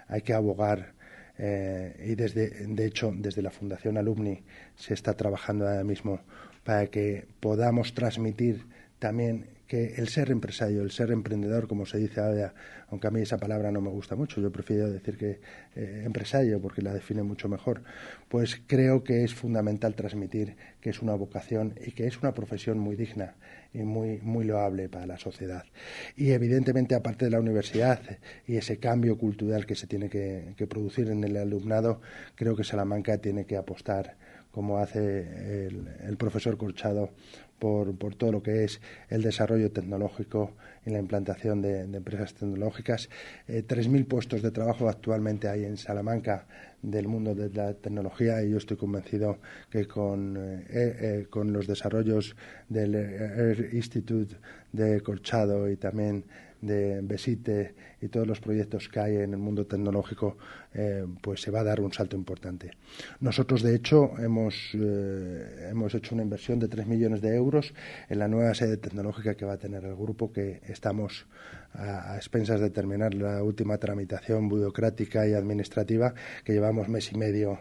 Hay que abogar eh, y desde, de hecho, desde la Fundación Alumni se está trabajando ahora mismo para que podamos transmitir también que el ser empresario, el ser emprendedor, como se dice ahora, aunque a mí esa palabra no me gusta mucho, yo prefiero decir que eh, empresario porque la define mucho mejor, pues creo que es fundamental transmitir que es una vocación y que es una profesión muy digna y muy, muy loable para la sociedad. Y evidentemente, aparte de la universidad y ese cambio cultural que se tiene que, que producir en el alumnado, creo que Salamanca tiene que apostar como hace el, profesor Corchado por, por, todo lo que es el desarrollo tecnológico y la implantación de, empresas tecnológicas. Eh, 3.000 puestos de trabajo actualmente hay en Salamanca del mundo de la tecnología y yo estoy convencido que con, eh, eh, con los desarrollos del Air Institute de Corchado y también de Besite y todos los proyectos que hay en el mundo tecnológico, eh, pues se va a dar un salto importante. Nosotros, de hecho, hemos, eh, hemos hecho una inversión de 3 millones de euros en la nueva sede tecnológica que va a tener el grupo, que estamos a, a expensas de terminar la última tramitación burocrática y administrativa, que llevamos mes y medio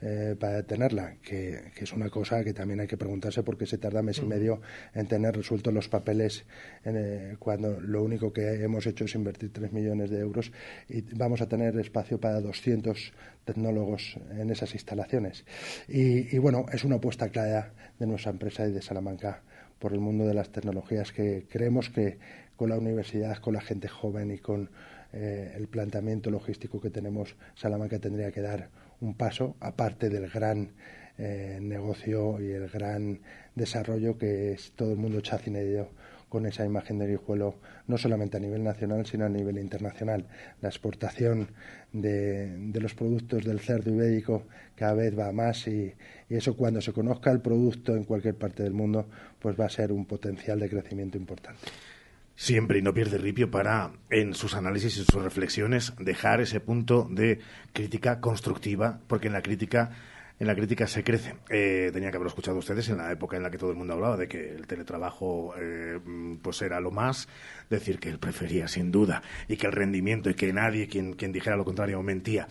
eh, para tenerla, que, es una cosa que también hay que preguntarse por qué se tarda mes y medio en tener resueltos los papeles eh, cuando lo único que hemos hecho es invertir 3 millones de euros y vamos a tener espacio para 200 tecnólogos en esas instalaciones. Y, y bueno, es una apuesta clara de nuestra empresa y de Salamanca por el mundo de las tecnologías que creemos que con la universidad, con la gente joven y con eh, el planteamiento logístico que tenemos, Salamanca tendría que dar un paso, aparte del gran eh, negocio y el gran desarrollo que es todo el mundo chacinero con esa imagen de Guijuelo, no solamente a nivel nacional, sino a nivel internacional. La exportación de, los productos del cerdo ibérico cada vez va más y, eso cuando se conozca el producto en cualquier parte del mundo, pues va a ser un potencial de crecimiento importante siempre y no pierde ripio para, en sus análisis y sus reflexiones, dejar ese punto de crítica constructiva, porque en la crítica en la crítica se crece. Eh, tenía que haberlo escuchado ustedes en la época en la que todo el mundo hablaba de que el teletrabajo eh, pues era lo más, decir que él prefería sin duda y que el rendimiento y que nadie quien, quien dijera lo contrario mentía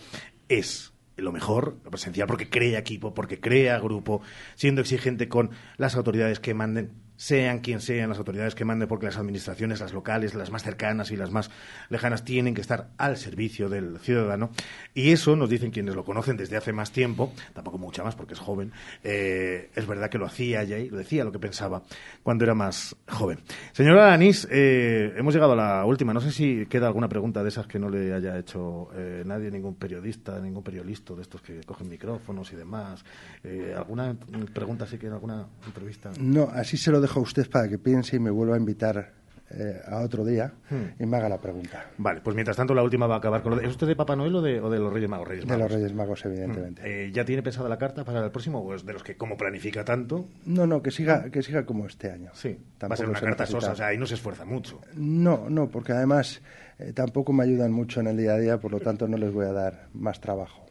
es lo mejor, lo presencial, porque crea equipo, porque crea grupo, siendo exigente con las autoridades que manden sean quien sean las autoridades que manden, porque las administraciones, las locales, las más cercanas y las más lejanas, tienen que estar al servicio del ciudadano. Y eso nos dicen quienes lo conocen desde hace más tiempo, tampoco mucha más porque es joven, eh, es verdad que lo hacía ya y lo decía lo que pensaba cuando era más joven. Señora Alanís, eh, hemos llegado a la última. No sé si queda alguna pregunta de esas que no le haya hecho eh, nadie, ningún periodista, ningún periodista de estos que cogen micrófonos y demás. ¿Alguna pregunta sí que en alguna entrevista? No, así se lo dejo a usted para que piense y me vuelva a invitar eh, a otro día hmm. y me haga la pregunta. Vale, pues mientras tanto la última va a acabar con lo de... ¿Es usted de Papá Noel o de, los Reyes Magos? De los Reyes Magos, evidentemente. Hmm. Eh, ¿Ya tiene pensada la carta para el próximo o es de los que como planifica tanto? No, no, que siga, que siga como este año. Sí, va a ser una carta sosa, o sea, ahí no se esfuerza mucho. No, no, porque además eh, tampoco me ayudan mucho en el día a día, por lo tanto no les voy a dar más trabajo.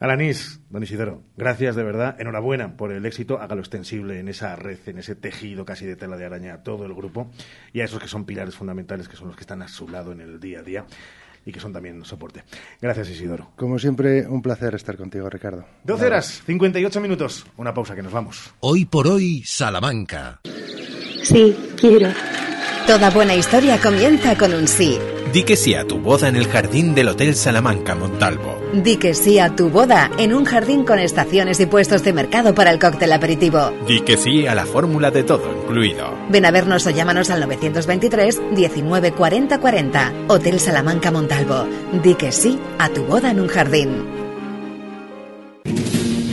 Alanís, don Isidoro, gracias de verdad. Enhorabuena por el éxito. Hágalo extensible en esa red, en ese tejido casi de tela de araña a todo el grupo y a esos que son pilares fundamentales, que son los que están a su lado en el día a día y que son también soporte. Gracias, Isidoro. Como siempre, un placer estar contigo, Ricardo. 12 horas, 58 minutos. Una pausa, que nos vamos. Hoy por hoy, Salamanca. Sí, quiero. Toda buena historia comienza con un sí. Di que sí a tu boda en el jardín del Hotel Salamanca Montalvo. Di que sí a tu boda en un jardín con estaciones y puestos de mercado para el cóctel aperitivo. Di que sí a la fórmula de todo incluido. Ven a vernos o llámanos al 923 19 40 40. Hotel Salamanca Montalvo. Di que sí a tu boda en un jardín.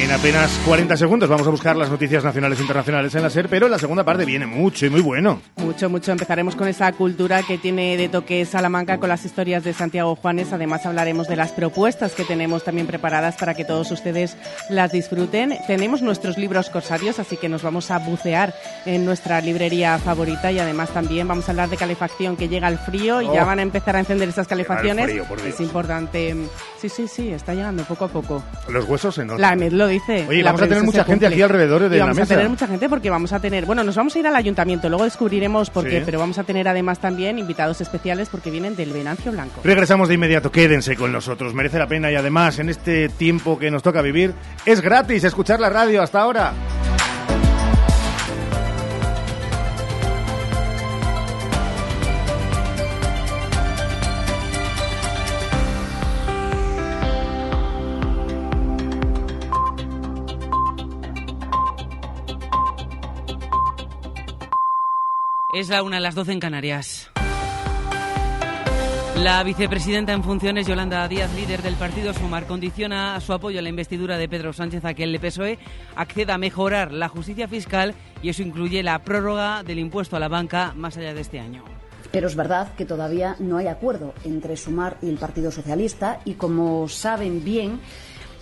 En apenas 40 segundos vamos a buscar las noticias nacionales e internacionales en la SER, pero en la segunda parte viene mucho y muy bueno. Mucho, mucho. Empezaremos con esa cultura que tiene de toque Salamanca con las historias de Santiago Juanes. Además hablaremos de las propuestas que tenemos también preparadas para que todos ustedes las disfruten. Tenemos nuestros libros corsarios, así que nos vamos a bucear en nuestra librería favorita y además también vamos a hablar de calefacción que llega el frío y ya Oh. van a empezar a encender esas calefacciones. frío, es importante. Sí, sí, sí, está llegando poco a poco. Los huesos se notan. La EMED lo dice. Oye, La vamos a tener mucha gente cumple. aquí alrededor de Y la vamos mesa. a tener mucha gente porque vamos a tener, bueno, nos vamos a ir al ayuntamiento, luego descubriremos por Sí. qué, pero vamos a tener además también invitados especiales porque vienen del Venancio Blanco. Regresamos de inmediato, quédense con nosotros, merece la pena y además en este tiempo que nos toca vivir es gratis escuchar la radio hasta ahora. Es la una de las 12 en Canarias. La vicepresidenta en funciones, Yolanda Díaz, líder del partido Sumar, condiciona su apoyo a la investidura de Pedro Sánchez a que el PSOE acceda a mejorar la justicia fiscal y eso incluye la prórroga del impuesto a la banca más allá de este año. Pero es verdad que todavía no hay acuerdo entre Sumar y el Partido Socialista y como saben bien,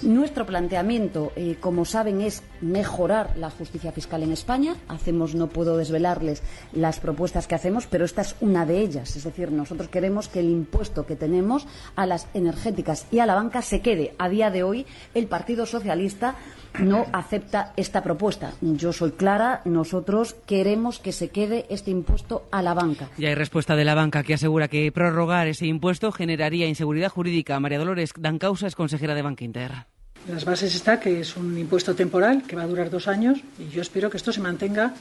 nuestro planteamiento, eh, como saben, es mejorar la justicia fiscal en España. Hacemos, no puedo desvelarles las propuestas que hacemos, pero esta es una de ellas. Es decir, nosotros queremos que el impuesto que tenemos a las energéticas y a la banca se quede. A día de hoy, el Partido Socialista no acepta esta propuesta. Yo soy clara, nosotros queremos que se quede este impuesto a la banca. Ya hay respuesta de la banca que asegura que prorrogar ese impuesto generaría inseguridad jurídica. María Dolores Dancausa es consejera de Banca Inter. Las bases está que es un impuesto temporal que va a durar dos años y yo espero que esto se mantenga,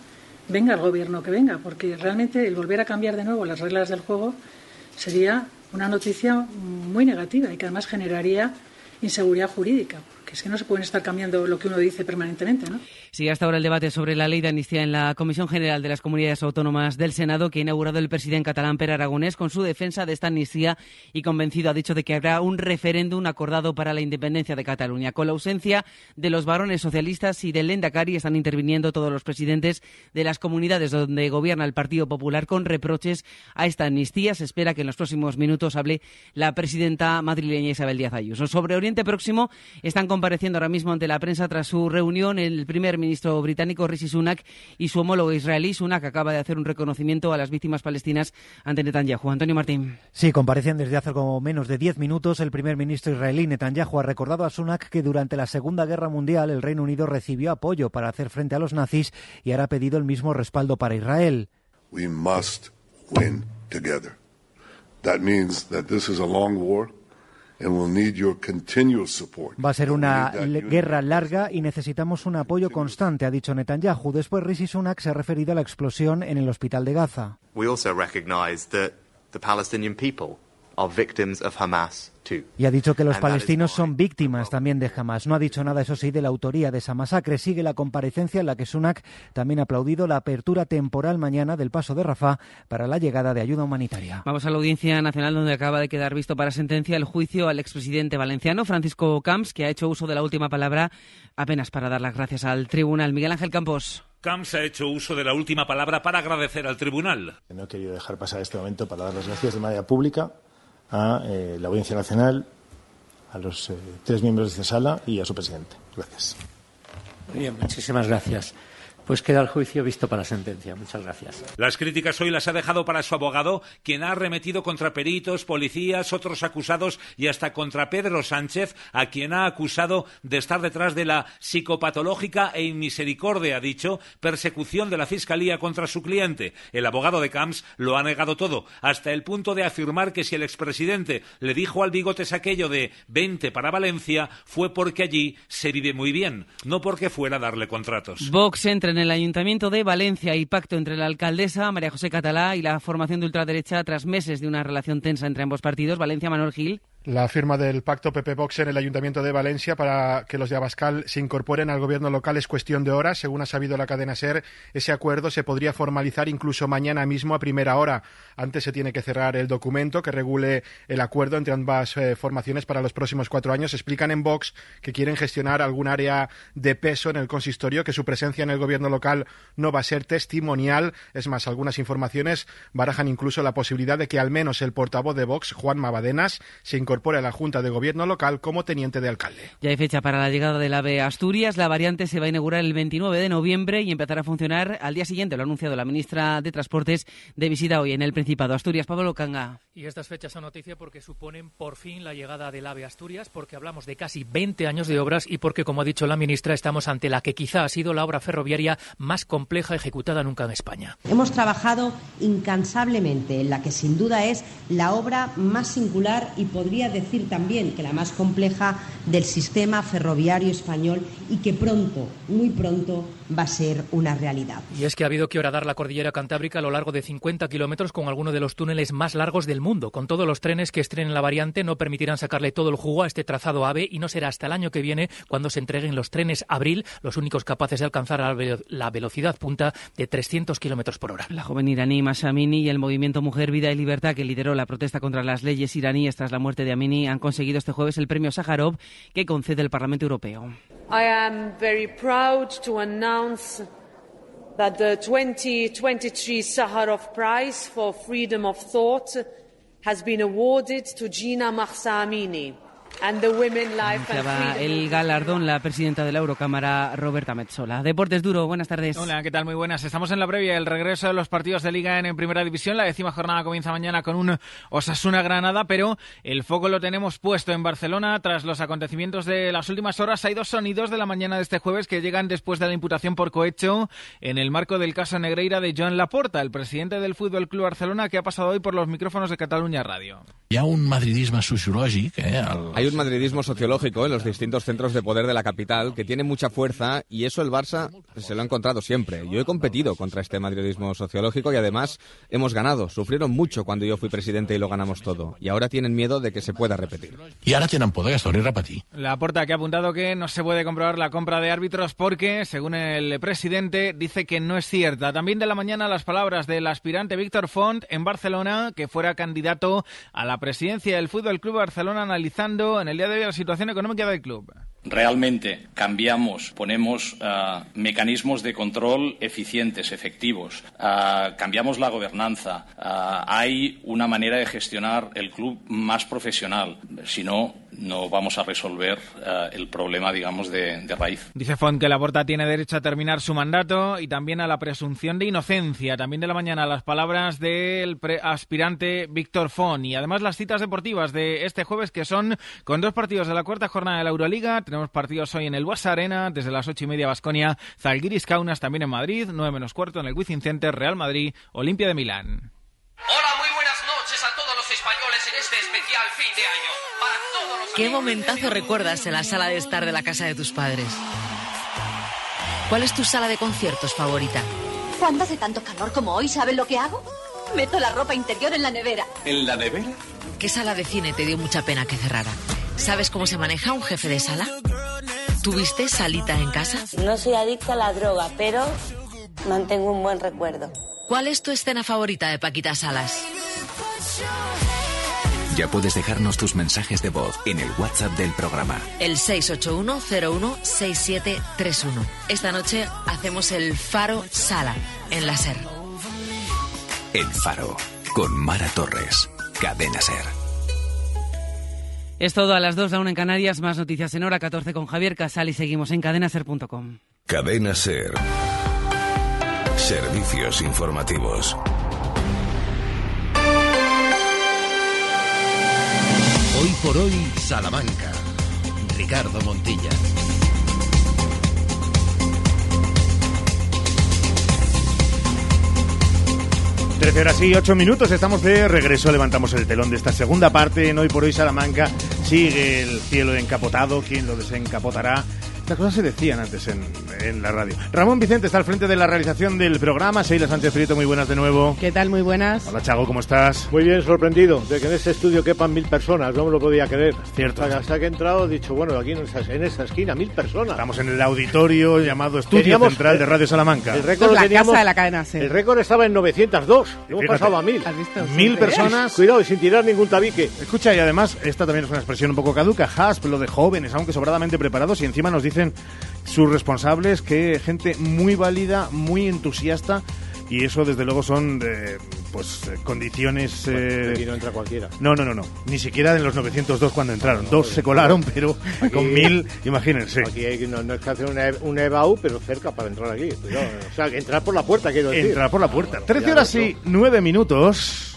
venga el gobierno que venga, porque realmente el volver a cambiar de nuevo las reglas del juego sería una noticia muy negativa y que además generaría inseguridad jurídica, porque es que no se pueden estar cambiando lo que uno dice permanentemente, ¿no? Sigue hasta ahora el debate sobre la ley de amnistía en la Comisión General de las Comunidades Autónomas del Senado que ha inaugurado el presidente catalán Per Aragonés con su defensa de esta amnistía y convencido ha dicho de que habrá un referéndum acordado para la independencia de Cataluña. Con la ausencia de los varones socialistas y del Endacari están interviniendo todos los presidentes de las comunidades donde gobierna el Partido Popular con reproches a esta amnistía. Se espera que en los próximos minutos hable la presidenta madrileña Isabel Díaz Ayuso. Sobre Oriente Próximo están compareciendo ahora mismo ante la prensa tras su reunión el primer ministro británico Rishi Sunak y su homólogo israelí. Sunak acaba de hacer un reconocimiento a las víctimas palestinas ante Netanyahu. Antonio Martín. Sí, comparecen desde hace como menos de diez minutos. El primer ministro israelí Netanyahu ha recordado a Sunak que durante la Segunda Guerra Mundial el Reino Unido recibió apoyo para hacer frente a los nazis y ahora ha pedido el mismo respaldo para Israel. We must win together. That means that this is a long war Va a ser una guerra larga y necesitamos un apoyo constante, ha dicho Netanyahu. Después Rishi Sunak se ha referido a la explosión en el hospital de Gaza. We also recognise that the Palestinian people are victims of Hamas too. Y ha dicho que los palestinos son víctimas también de Hamas. No ha dicho nada, eso sí, de la autoría de esa masacre. Sigue la comparecencia en la que Sunak también ha aplaudido la apertura temporal mañana del paso de Rafah para la llegada de ayuda humanitaria. Vamos a la Audiencia Nacional, donde acaba de quedar visto para sentencia el juicio al expresidente valenciano Francisco Camps, que ha hecho uso de la última palabra apenas para dar las gracias al tribunal. Miguel Ángel Campos. Camps ha hecho uso de la última palabra para agradecer al tribunal. No he querido dejar pasar este momento para dar las gracias de manera pública a eh, la Audiencia Nacional, a los eh, tres miembros de esta sala y a su presidente. Gracias. Muy bien, gracias. Pues queda el juicio visto para sentencia. Muchas gracias. Las críticas hoy las ha dejado para su abogado, quien ha arremetido contra peritos, policías, otros acusados y hasta contra Pedro Sánchez, a quien ha acusado de estar detrás de la psicopatológica e inmisericordia, ha dicho, persecución de la Fiscalía contra su cliente. El abogado de Camps lo ha negado todo, hasta el punto de afirmar que si el expresidente le dijo al bigotes aquello de 20 para Valencia, fue porque allí se vive muy bien, no porque fuera a darle contratos. Vox entra en el Ayuntamiento de Valencia y pacto entre la alcaldesa María José Catalá y la formación de ultraderecha tras meses de una relación tensa entre ambos partidos. Valencia, Manuel Gil. La firma del pacto PP Vox en el Ayuntamiento de Valencia para que los de Abascal se incorporen al gobierno local es cuestión de horas. Según ha sabido la cadena SER, ese acuerdo se podría formalizar incluso mañana mismo a primera hora. Antes se tiene que cerrar el documento que regule el acuerdo entre ambas eh, formaciones para los próximos cuatro años. Explican en Vox que quieren gestionar algún área de peso en el consistorio, que su presencia en el gobierno local no va a ser testimonial. Es más, algunas informaciones barajan incluso la posibilidad de que al menos el portavoz de Vox, Juan Mabadenas, se incorpore incorpora a la Junta de Gobierno local como teniente de alcalde. Ya hay fecha para la llegada del AVE Asturias. La variante se va a inaugurar el 29 de noviembre y empezará a funcionar al día siguiente. Lo ha anunciado la ministra de Transportes de visita hoy en el Principado. Asturias, Pablo Canga. Y estas fechas son noticia porque suponen por fin la llegada del AVE Asturias, porque hablamos de casi 20 años de obras y porque, como ha dicho la ministra, estamos ante la que quizá ha sido la obra ferroviaria más compleja ejecutada nunca en España. Hemos trabajado incansablemente en la que sin duda es la obra más singular y podría decir también que la más compleja del sistema ferroviario español y que pronto, muy pronto, va a ser una realidad. Y es que ha habido que horadar la cordillera cantábrica a lo largo de 50 kilómetros con algunos de los túneles más largos del mundo. Con todos los trenes que estrenen la variante no permitirán sacarle todo el jugo a este trazado AVE y no será hasta el año que viene cuando se entreguen los trenes Abril, los únicos capaces de alcanzar la velocidad punta de 300 kilómetros por hora. La joven iraní Mashamini y el movimiento Mujer, Vida y Libertad que lideró la protesta contra las leyes iraníes tras la muerte de Amini han conseguido este jueves el premio Sájarov que concede el Parlamento Europeo. I am very proud to announce that the 2023 Sakharov Prize for Freedom of Thought has been awarded to Gina Mahsa Amini Anunciaba el galardón la presidenta de la Eurocámara, Roberta Metzola. Deportes Duro, buenas tardes. Hola, ¿qué tal? Muy buenas. Estamos en la previa del regreso de los partidos de Liga en, Primera División. La décima jornada comienza mañana con un Osasuna-Granada, pero el foco lo tenemos puesto en Barcelona. Tras los acontecimientos de las últimas horas, hay dos sonidos de la mañana de este jueves que llegan después de la imputación por cohecho en el marco del caso Negreira de Joan Laporta, el presidente del Fútbol Club Barcelona, que ha pasado hoy por los micrófonos de Cataluña Radio. Ya un madridismo sociológico, eh, hay un madridismo sociológico en los distintos centros de poder de la capital que tiene mucha fuerza y eso el Barça se lo ha encontrado siempre. Yo he competido contra este madridismo sociológico y además hemos ganado. Sufrieron mucho cuando yo fui presidente y lo ganamos todo. Y ahora tienen miedo de que se pueda repetir. Y ahora tienen poder esto repetir. La porta que ha apuntado que no se puede comprobar la compra de árbitros porque, según el presidente, dice que no es cierta. También de la mañana las palabras del aspirante Víctor Font en Barcelona, que fuera candidato a la presidencia del Fútbol Club Barcelona analizando en el día de hoy la situación económica del club realmente cambiamos, ponemos uh, mecanismos de control eficientes, efectivos, uh, cambiamos la gobernanza, uh, hay una manera de gestionar el club más profesional. Si no, no vamos a resolver el problema, digamos, de, de, raíz. Dice Font que la Porta tiene derecho a terminar su mandato y también a la presunción de inocencia. También de la mañana las palabras del aspirante Víctor Font y además las citas deportivas de este jueves que son con dos partidos de la cuarta jornada de la Euroliga tenemos partidos hoy en el Buasa Arena, desde las ocho y media Basconia, Zalgiris Kaunas también en Madrid, nueve menos cuarto en el Wizzing Center, Real Madrid, Olimpia de Milán. Hola, muy buenas noches a todos los españoles en este especial fin de año. Para todos los ¿Qué momentazo recuerdas en la sala de estar de la casa de tus padres? ¿Cuál es tu sala de conciertos favorita? Cuando hace tanto calor como hoy, ¿saben lo que hago? Meto la ropa interior en la nevera. ¿En la nevera? ¿Qué sala de cine te dio mucha pena que cerrara? ¿Sabes cómo se maneja un jefe de sala? ¿Tuviste salita en casa? No soy adicta a la droga, pero mantengo un buen recuerdo. ¿Cuál es tu escena favorita de Paquita Salas? Ya puedes dejarnos tus mensajes de voz en el WhatsApp del programa. El 681-016731. Esta noche hacemos el Faro Sala en la SER. El Faro con Mara Torres. Cadena Ser. Es todo a las 2, a 1 en Canarias, más noticias en hora 14 con Javier Casal y seguimos en cadenaser.com. Cadena Ser. Servicios informativos. Hoy por hoy, Salamanca. Ricardo Montilla. 13 horas y 8 minutos, estamos de regreso, levantamos el telón de esta segunda parte en Hoy por Hoy Salamanca, sigue el cielo encapotado, ¿quién lo desencapotará? Estas cosas se decían antes en, en la radio. Ramón Vicente está al frente de la realización del programa. Sheila Sánchez Prieto, muy buenas de nuevo. ¿Qué tal? Muy buenas. Hola, Chago, ¿cómo estás? Muy bien, sorprendido de que en este estudio quepan mil personas. No me lo podía creer. Cierto. Hasta, hasta que he entrado he dicho, bueno, aquí en esa, en esa esquina, mil personas. Estamos en el auditorio llamado Estudio Teníamos- Central de Radio Salamanca. El récord es la teníamos- casa de la cadena. El récord estaba en 902. Hemos Fíjate. pasado a mil. ¿Has visto? Mil personas. Cuidado, y sin tirar ningún tabique. Escucha, y además, esta también es una expresión un poco caduca, hasp, lo de jóvenes, aunque sobradamente preparados, y encima nos dicen sus responsables que gente muy válida, muy entusiasta, y eso desde luego son eh, pues eh, condiciones... eh, Aquí no entra cualquiera. no, no, no, no, ni siquiera en los 902 cuando entraron. Dos se colaron, pero con mil, imagínense. Aquí hay- no, no es que hacer una, una EBAU, pero cerca para entrar aquí. Cuidado, O sea, que entrar por la puerta, quiero decir. Entrar por la puerta. 13 Ya, horas no. y 9 minutos.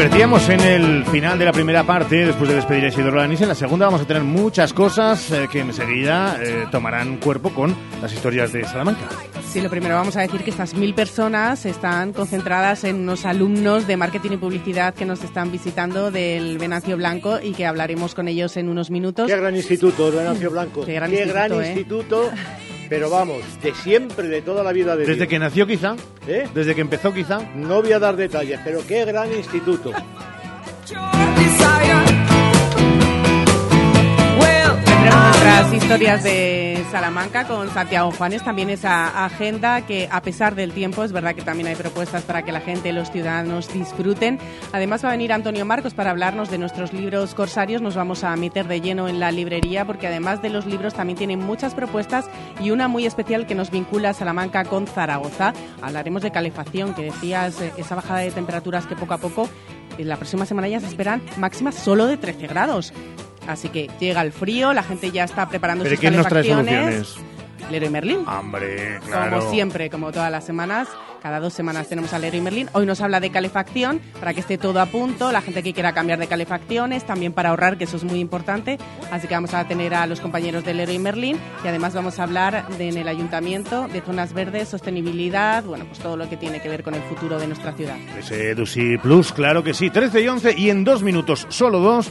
Lo advertíamos en el final de la primera parte, después de despedir a Isidoro Lanís. En la segunda vamos a tener muchas cosas eh, que enseguida eh, tomarán cuerpo con las historias de Salamanca. Sí, lo primero vamos a decir que estas mil personas están concentradas en unos alumnos de marketing y publicidad que nos están visitando del Venancio Blanco y que hablaremos con ellos en unos minutos. Qué gran instituto, el Venancio Blanco. Qué gran instituto, ¿eh? instituto, pero vamos, de siempre, de toda la vida de Desde Dios. que nació quizá, ¿Eh? desde que empezó quizá. No voy a dar detalles, pero qué gran instituto. Tendremos nuestras historias de Salamanca con Santiago Juanes, también esa agenda que a pesar del tiempo es verdad que también hay propuestas para que la gente, los ciudadanos disfruten. Además va a venir Antonio Marcos para hablarnos de nuestros libros corsarios, nos vamos a meter de lleno en la librería porque además de los libros también tienen muchas propuestas y una muy especial que nos vincula a Salamanca con Zaragoza. Hablaremos de calefacción, que decías, eh, esa bajada de temperaturas que poco a poco en la próxima semana ya se esperan máximas solo de 13 grados. Así que llega el frío, la gente ya está preparando ¿Pero sus quién nos trae calefacciones. soluciones? Leroy Merlin. Hombre, claro. Como siempre, como todas las semanas, cada dos semanas tenemos a Leroy Merlin. Hoy nos habla de calefacción para que esté todo a punto, la gente que quiera cambiar de calefacciones, también para ahorrar, que eso es muy importante. Así que vamos a tener a los compañeros de Leroy Merlin y además vamos a hablar de, en el ayuntamiento de zonas verdes, sostenibilidad, bueno, pues todo lo que tiene que ver con el futuro de nuestra ciudad. Ese Dusi Plus, claro que sí. 13 y 11 y en dos minutos, solo dos,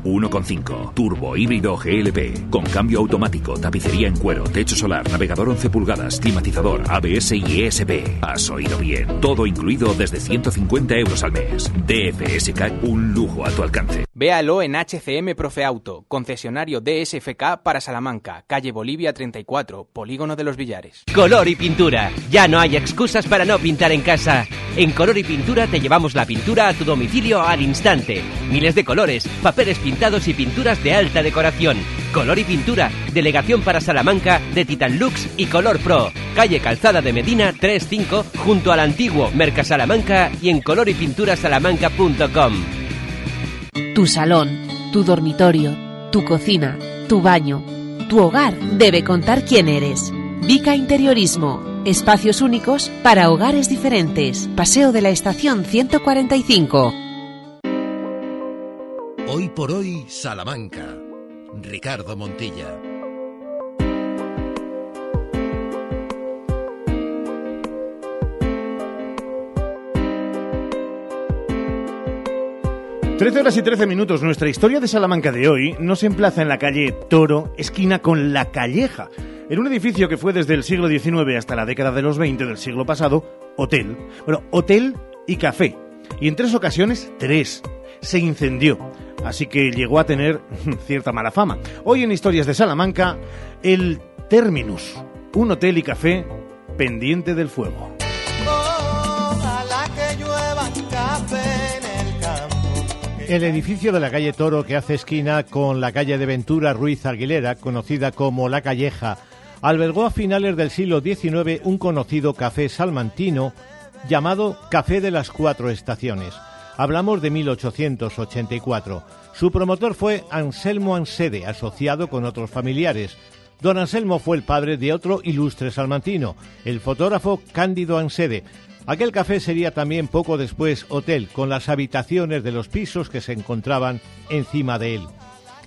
1.5 Turbo híbrido GLP con cambio automático, tapicería en cuero, techo solar, navegador 11 pulgadas, climatizador, ABS y ESP. Has oído bien. Todo incluido desde 150 euros al mes. DFSK un lujo a tu alcance. Véalo en HCM Profe Auto, concesionario DSFK para Salamanca, calle Bolivia 34, Polígono de los Villares. Color y pintura. Ya no hay excusas para no pintar en casa. En Color y Pintura te llevamos la pintura a tu domicilio al instante. Miles de colores, papeles pintados y pinturas de alta decoración. Color y Pintura, delegación para Salamanca de Titan Lux y Color Pro. Calle Calzada de Medina 35 junto al antiguo Mercasalamanca y en colorypinturasalamanca.com. Tu salón, tu dormitorio, tu cocina, tu baño, tu hogar debe contar quién eres. Vica Interiorismo. Espacios únicos para hogares diferentes. Paseo de la Estación 145. Hoy por hoy, Salamanca. Ricardo Montilla. 13 horas y 13 minutos. Nuestra historia de Salamanca de hoy nos emplaza en la calle Toro, esquina con La Calleja, en un edificio que fue desde el siglo XIX hasta la década de los 20 del siglo pasado, hotel. Bueno, hotel y café. Y en tres ocasiones, tres, se incendió. Así que llegó a tener cierta mala fama. Hoy en Historias de Salamanca, el Terminus, un hotel y café pendiente del fuego. El edificio de la calle Toro que hace esquina con la calle de Ventura Ruiz Aguilera, conocida como La Calleja, albergó a finales del siglo XIX un conocido café salmantino llamado Café de las Cuatro Estaciones. Hablamos de 1884. Su promotor fue Anselmo Ansede, asociado con otros familiares. Don Anselmo fue el padre de otro ilustre salmantino, el fotógrafo Cándido Ansede. Aquel café sería también poco después hotel, con las habitaciones de los pisos que se encontraban encima de él.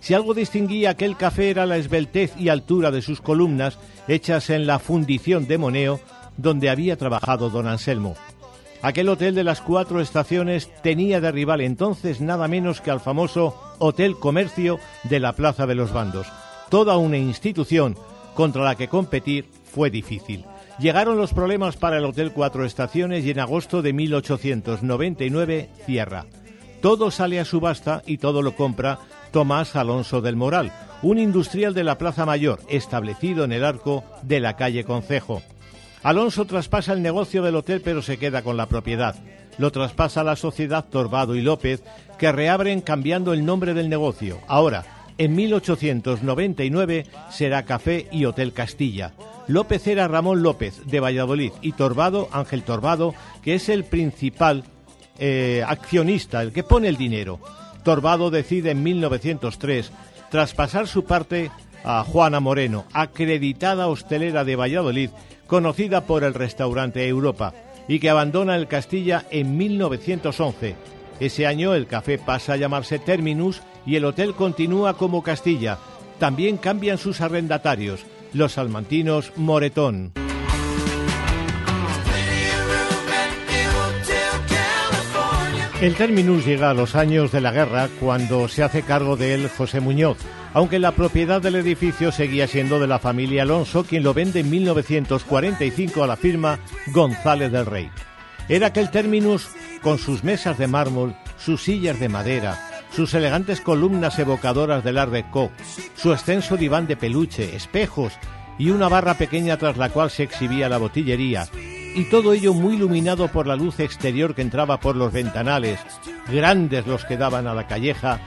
Si algo distinguía aquel café era la esbeltez y altura de sus columnas, hechas en la fundición de Moneo, donde había trabajado don Anselmo. Aquel hotel de las cuatro estaciones tenía de rival entonces nada menos que al famoso Hotel Comercio de la Plaza de los Bandos. Toda una institución contra la que competir fue difícil. Llegaron los problemas para el Hotel Cuatro Estaciones y en agosto de 1899 cierra. Todo sale a subasta y todo lo compra Tomás Alonso del Moral, un industrial de la Plaza Mayor, establecido en el arco de la calle Concejo. Alonso traspasa el negocio del hotel pero se queda con la propiedad. Lo traspasa la sociedad Torbado y López, que reabren cambiando el nombre del negocio. Ahora, en 1899 será Café y Hotel Castilla. López era Ramón López de Valladolid y Torbado Ángel Torbado, que es el principal eh, accionista, el que pone el dinero. Torbado decide en 1903 traspasar su parte a Juana Moreno, acreditada hostelera de Valladolid, conocida por el restaurante Europa, y que abandona el Castilla en 1911. Ese año el café pasa a llamarse Terminus y el hotel continúa como Castilla. También cambian sus arrendatarios, los salmantinos Moretón. El Terminus llega a los años de la guerra cuando se hace cargo de él José Muñoz, aunque la propiedad del edificio seguía siendo de la familia Alonso, quien lo vende en 1945 a la firma González del Rey. Era aquel Terminus con sus mesas de mármol, sus sillas de madera, sus elegantes columnas evocadoras del Art Deco, su extenso diván de peluche, espejos y una barra pequeña tras la cual se exhibía la botillería, y todo ello muy iluminado por la luz exterior que entraba por los ventanales, grandes los que daban a la calleja,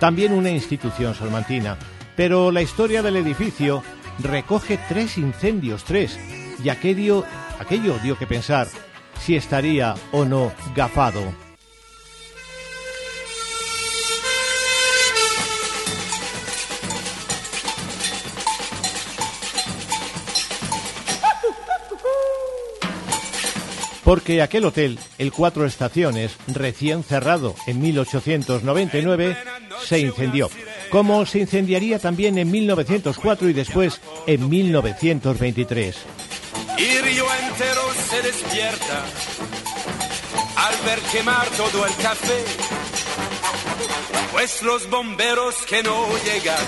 también una institución salmantina. Pero la historia del edificio recoge tres incendios, tres, y aquello, aquello dio que pensar si estaría o no gafado. Porque aquel hotel, el Cuatro Estaciones, recién cerrado en 1899, se incendió, como se incendiaría también en 1904 y después en 1923. Y Río entero se despierta al ver quemar todo el café, pues los bomberos que no llegan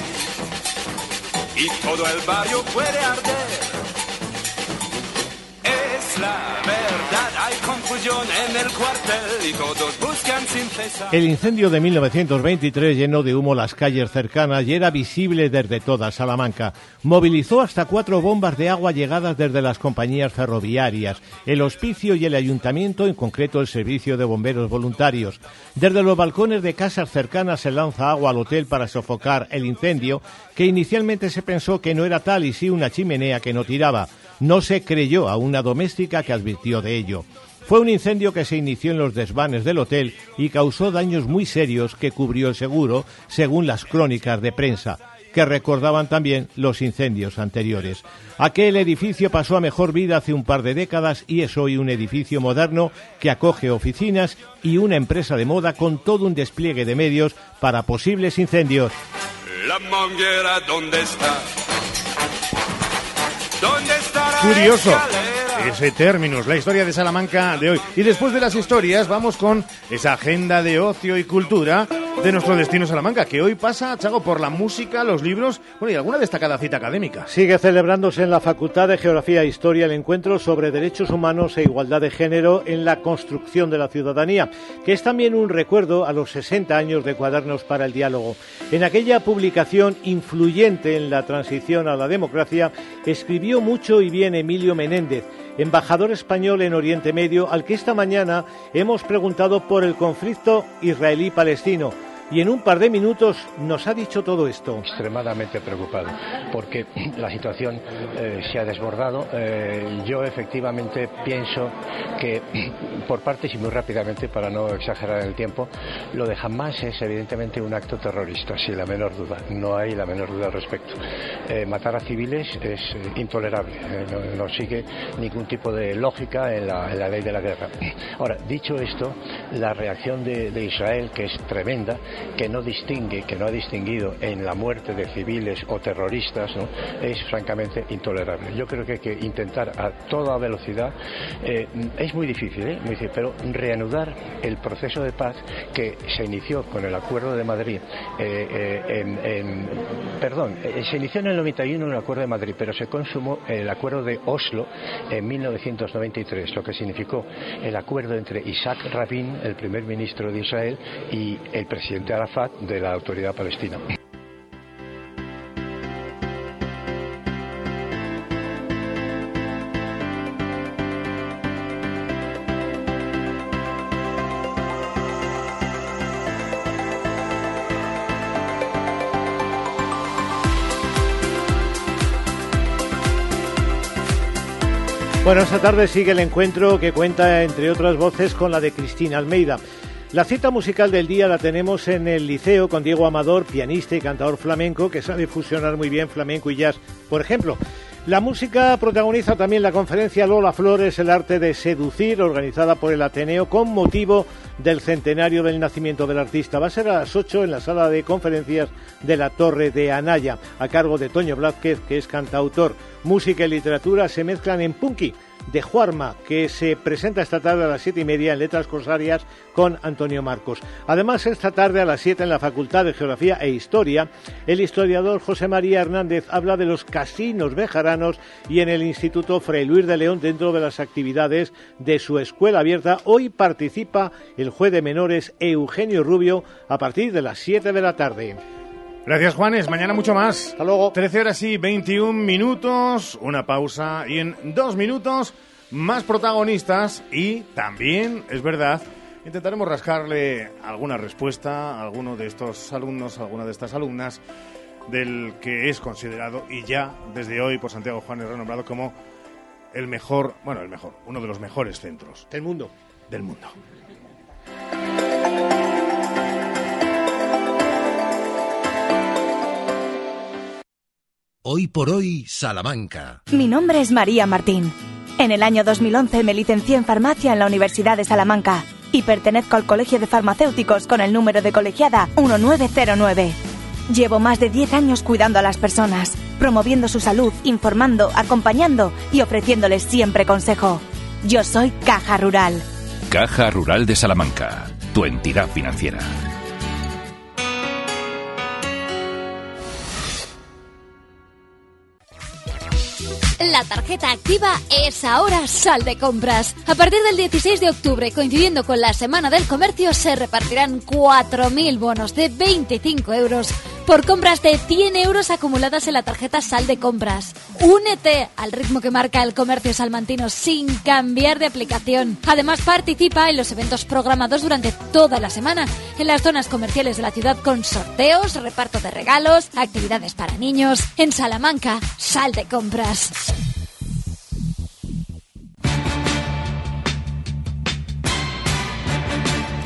y todo el barrio puede arder. Es la verdad, el. El incendio de 1923 llenó de humo las calles cercanas y era visible desde toda Salamanca. Movilizó hasta cuatro bombas de agua llegadas desde las compañías ferroviarias, el hospicio y el ayuntamiento, en concreto el servicio de bomberos voluntarios. Desde los balcones de casas cercanas se lanza agua al hotel para sofocar el incendio, que inicialmente se pensó que no era tal y sí una chimenea que no tiraba. No se creyó a una doméstica que advirtió de ello. Fue un incendio que se inició en los desvanes del hotel y causó daños muy serios que cubrió el seguro, según las crónicas de prensa, que recordaban también los incendios anteriores. Aquel edificio pasó a mejor vida hace un par de décadas y es hoy un edificio moderno que acoge oficinas y una empresa de moda con todo un despliegue de medios para posibles incendios. La manguera, ¿dónde está? ¿Dónde estará Curioso. Ese términos, la historia de Salamanca de hoy. Y después de las historias vamos con esa agenda de ocio y cultura de nuestro destino Salamanca, que hoy pasa, Chago, por la música, los libros, bueno, y alguna destacada cita académica. Sigue celebrándose en la Facultad de Geografía e Historia el encuentro sobre derechos humanos e igualdad de género en la construcción de la ciudadanía, que es también un recuerdo a los 60 años de Cuadernos para el Diálogo. En aquella publicación influyente en la transición a la democracia, escribió mucho y bien Emilio Menéndez, embajador español en Oriente Medio, al que esta mañana hemos preguntado por el conflicto israelí-palestino y en un par de minutos nos ha dicho todo esto. Extremadamente preocupado porque la situación eh, se ha desbordado. Eh, yo efectivamente pienso que por partes y muy rápidamente, para no exagerar el tiempo, lo de Hamas es evidentemente un acto terrorista, sin la menor duda. No hay la menor duda al respecto. Eh, matar a civiles es intolerable. No, sigue ningún tipo de lógica en la, ley de la guerra. Ahora, dicho esto, la reacción de, de Israel, que es tremenda, que no distingue, que no ha distinguido en la muerte de civiles o terroristas, es francamente intolerable. Yo creo que hay que intentar a toda velocidad, eh, es muy difícil, ¿eh? pero reanudar el proceso de paz que se inició con el Acuerdo de Madrid, eh, en, perdón, se inició en el 91 el Acuerdo de Madrid, pero se consumó el Acuerdo de Oslo en 1993, lo que significó el acuerdo entre Isaac Rabin, el primer ministro de Israel, y el presidente Arafat de la autoridad palestina. Bueno, esta tarde sigue el encuentro que cuenta, entre otras voces, con la de Cristina Almeida. La cita musical del día la tenemos en el liceo con Diego Amador, pianista y cantador flamenco, que sabe fusionar muy bien flamenco y jazz, por ejemplo. La música protagoniza también la conferencia Lola Flores, el arte de seducir, organizada por el Ateneo con motivo del centenario del nacimiento del artista. Va a ser a las 8 en la sala de conferencias de la Torre de Anaya, a cargo de Toño Blázquez, que es cantautor. Música y literatura se mezclan en Punky de Juarma, que se presenta esta tarde a las siete y media en Letras Corsarias con Antonio Marcos. Además, esta tarde a las siete en la Facultad de Geografía e Historia, el historiador José María Hernández habla de los casinos bejaranos y en el Instituto Fray Luis de León dentro de las actividades de su escuela abierta. Hoy participa el juez de menores Eugenio Rubio a partir de las siete de la tarde. Gracias, Juanes. Mañana mucho más. Hasta luego. 13 horas y 21 minutos. Una pausa y en dos minutos más protagonistas y también, es verdad, intentaremos rascarle alguna respuesta a alguno de estos alumnos, a alguna de estas alumnas del que es considerado y ya desde hoy por Santiago Juanes renombrado como el mejor, bueno, el mejor, uno de los mejores centros del mundo. Del mundo. Hoy por hoy, Salamanca. Mi nombre es María Martín. En el año 2011 me licencié en farmacia en la Universidad de Salamanca y pertenezco al Colegio de Farmacéuticos con el número de colegiada 1909. Llevo más de 10 años cuidando a las personas, promoviendo su salud, informando, acompañando y ofreciéndoles siempre consejo. Yo soy Caja Rural. Caja Rural de Salamanca, tu entidad financiera. La tarjeta activa es ahora sal de compras. A partir del 16 de octubre, coincidiendo con la Semana del Comercio, se repartirán 4.000 bonos de 25 euros por compras de 100 euros acumuladas en la tarjeta sal de compras. Únete al ritmo que marca el comercio salmantino sin cambiar de aplicación. Además, participa en los eventos programados durante toda la semana en las zonas comerciales de la ciudad con sorteos, reparto de regalos, actividades para niños. En Salamanca, sal de compras.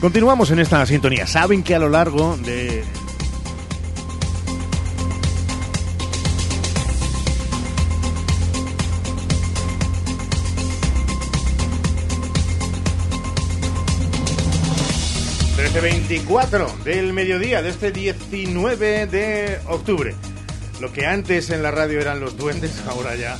Continuamos en esta sintonía. Saben que a lo largo de Desde 24 del mediodía de este 19 de octubre. Lo que antes en la radio eran los duendes, ahora ya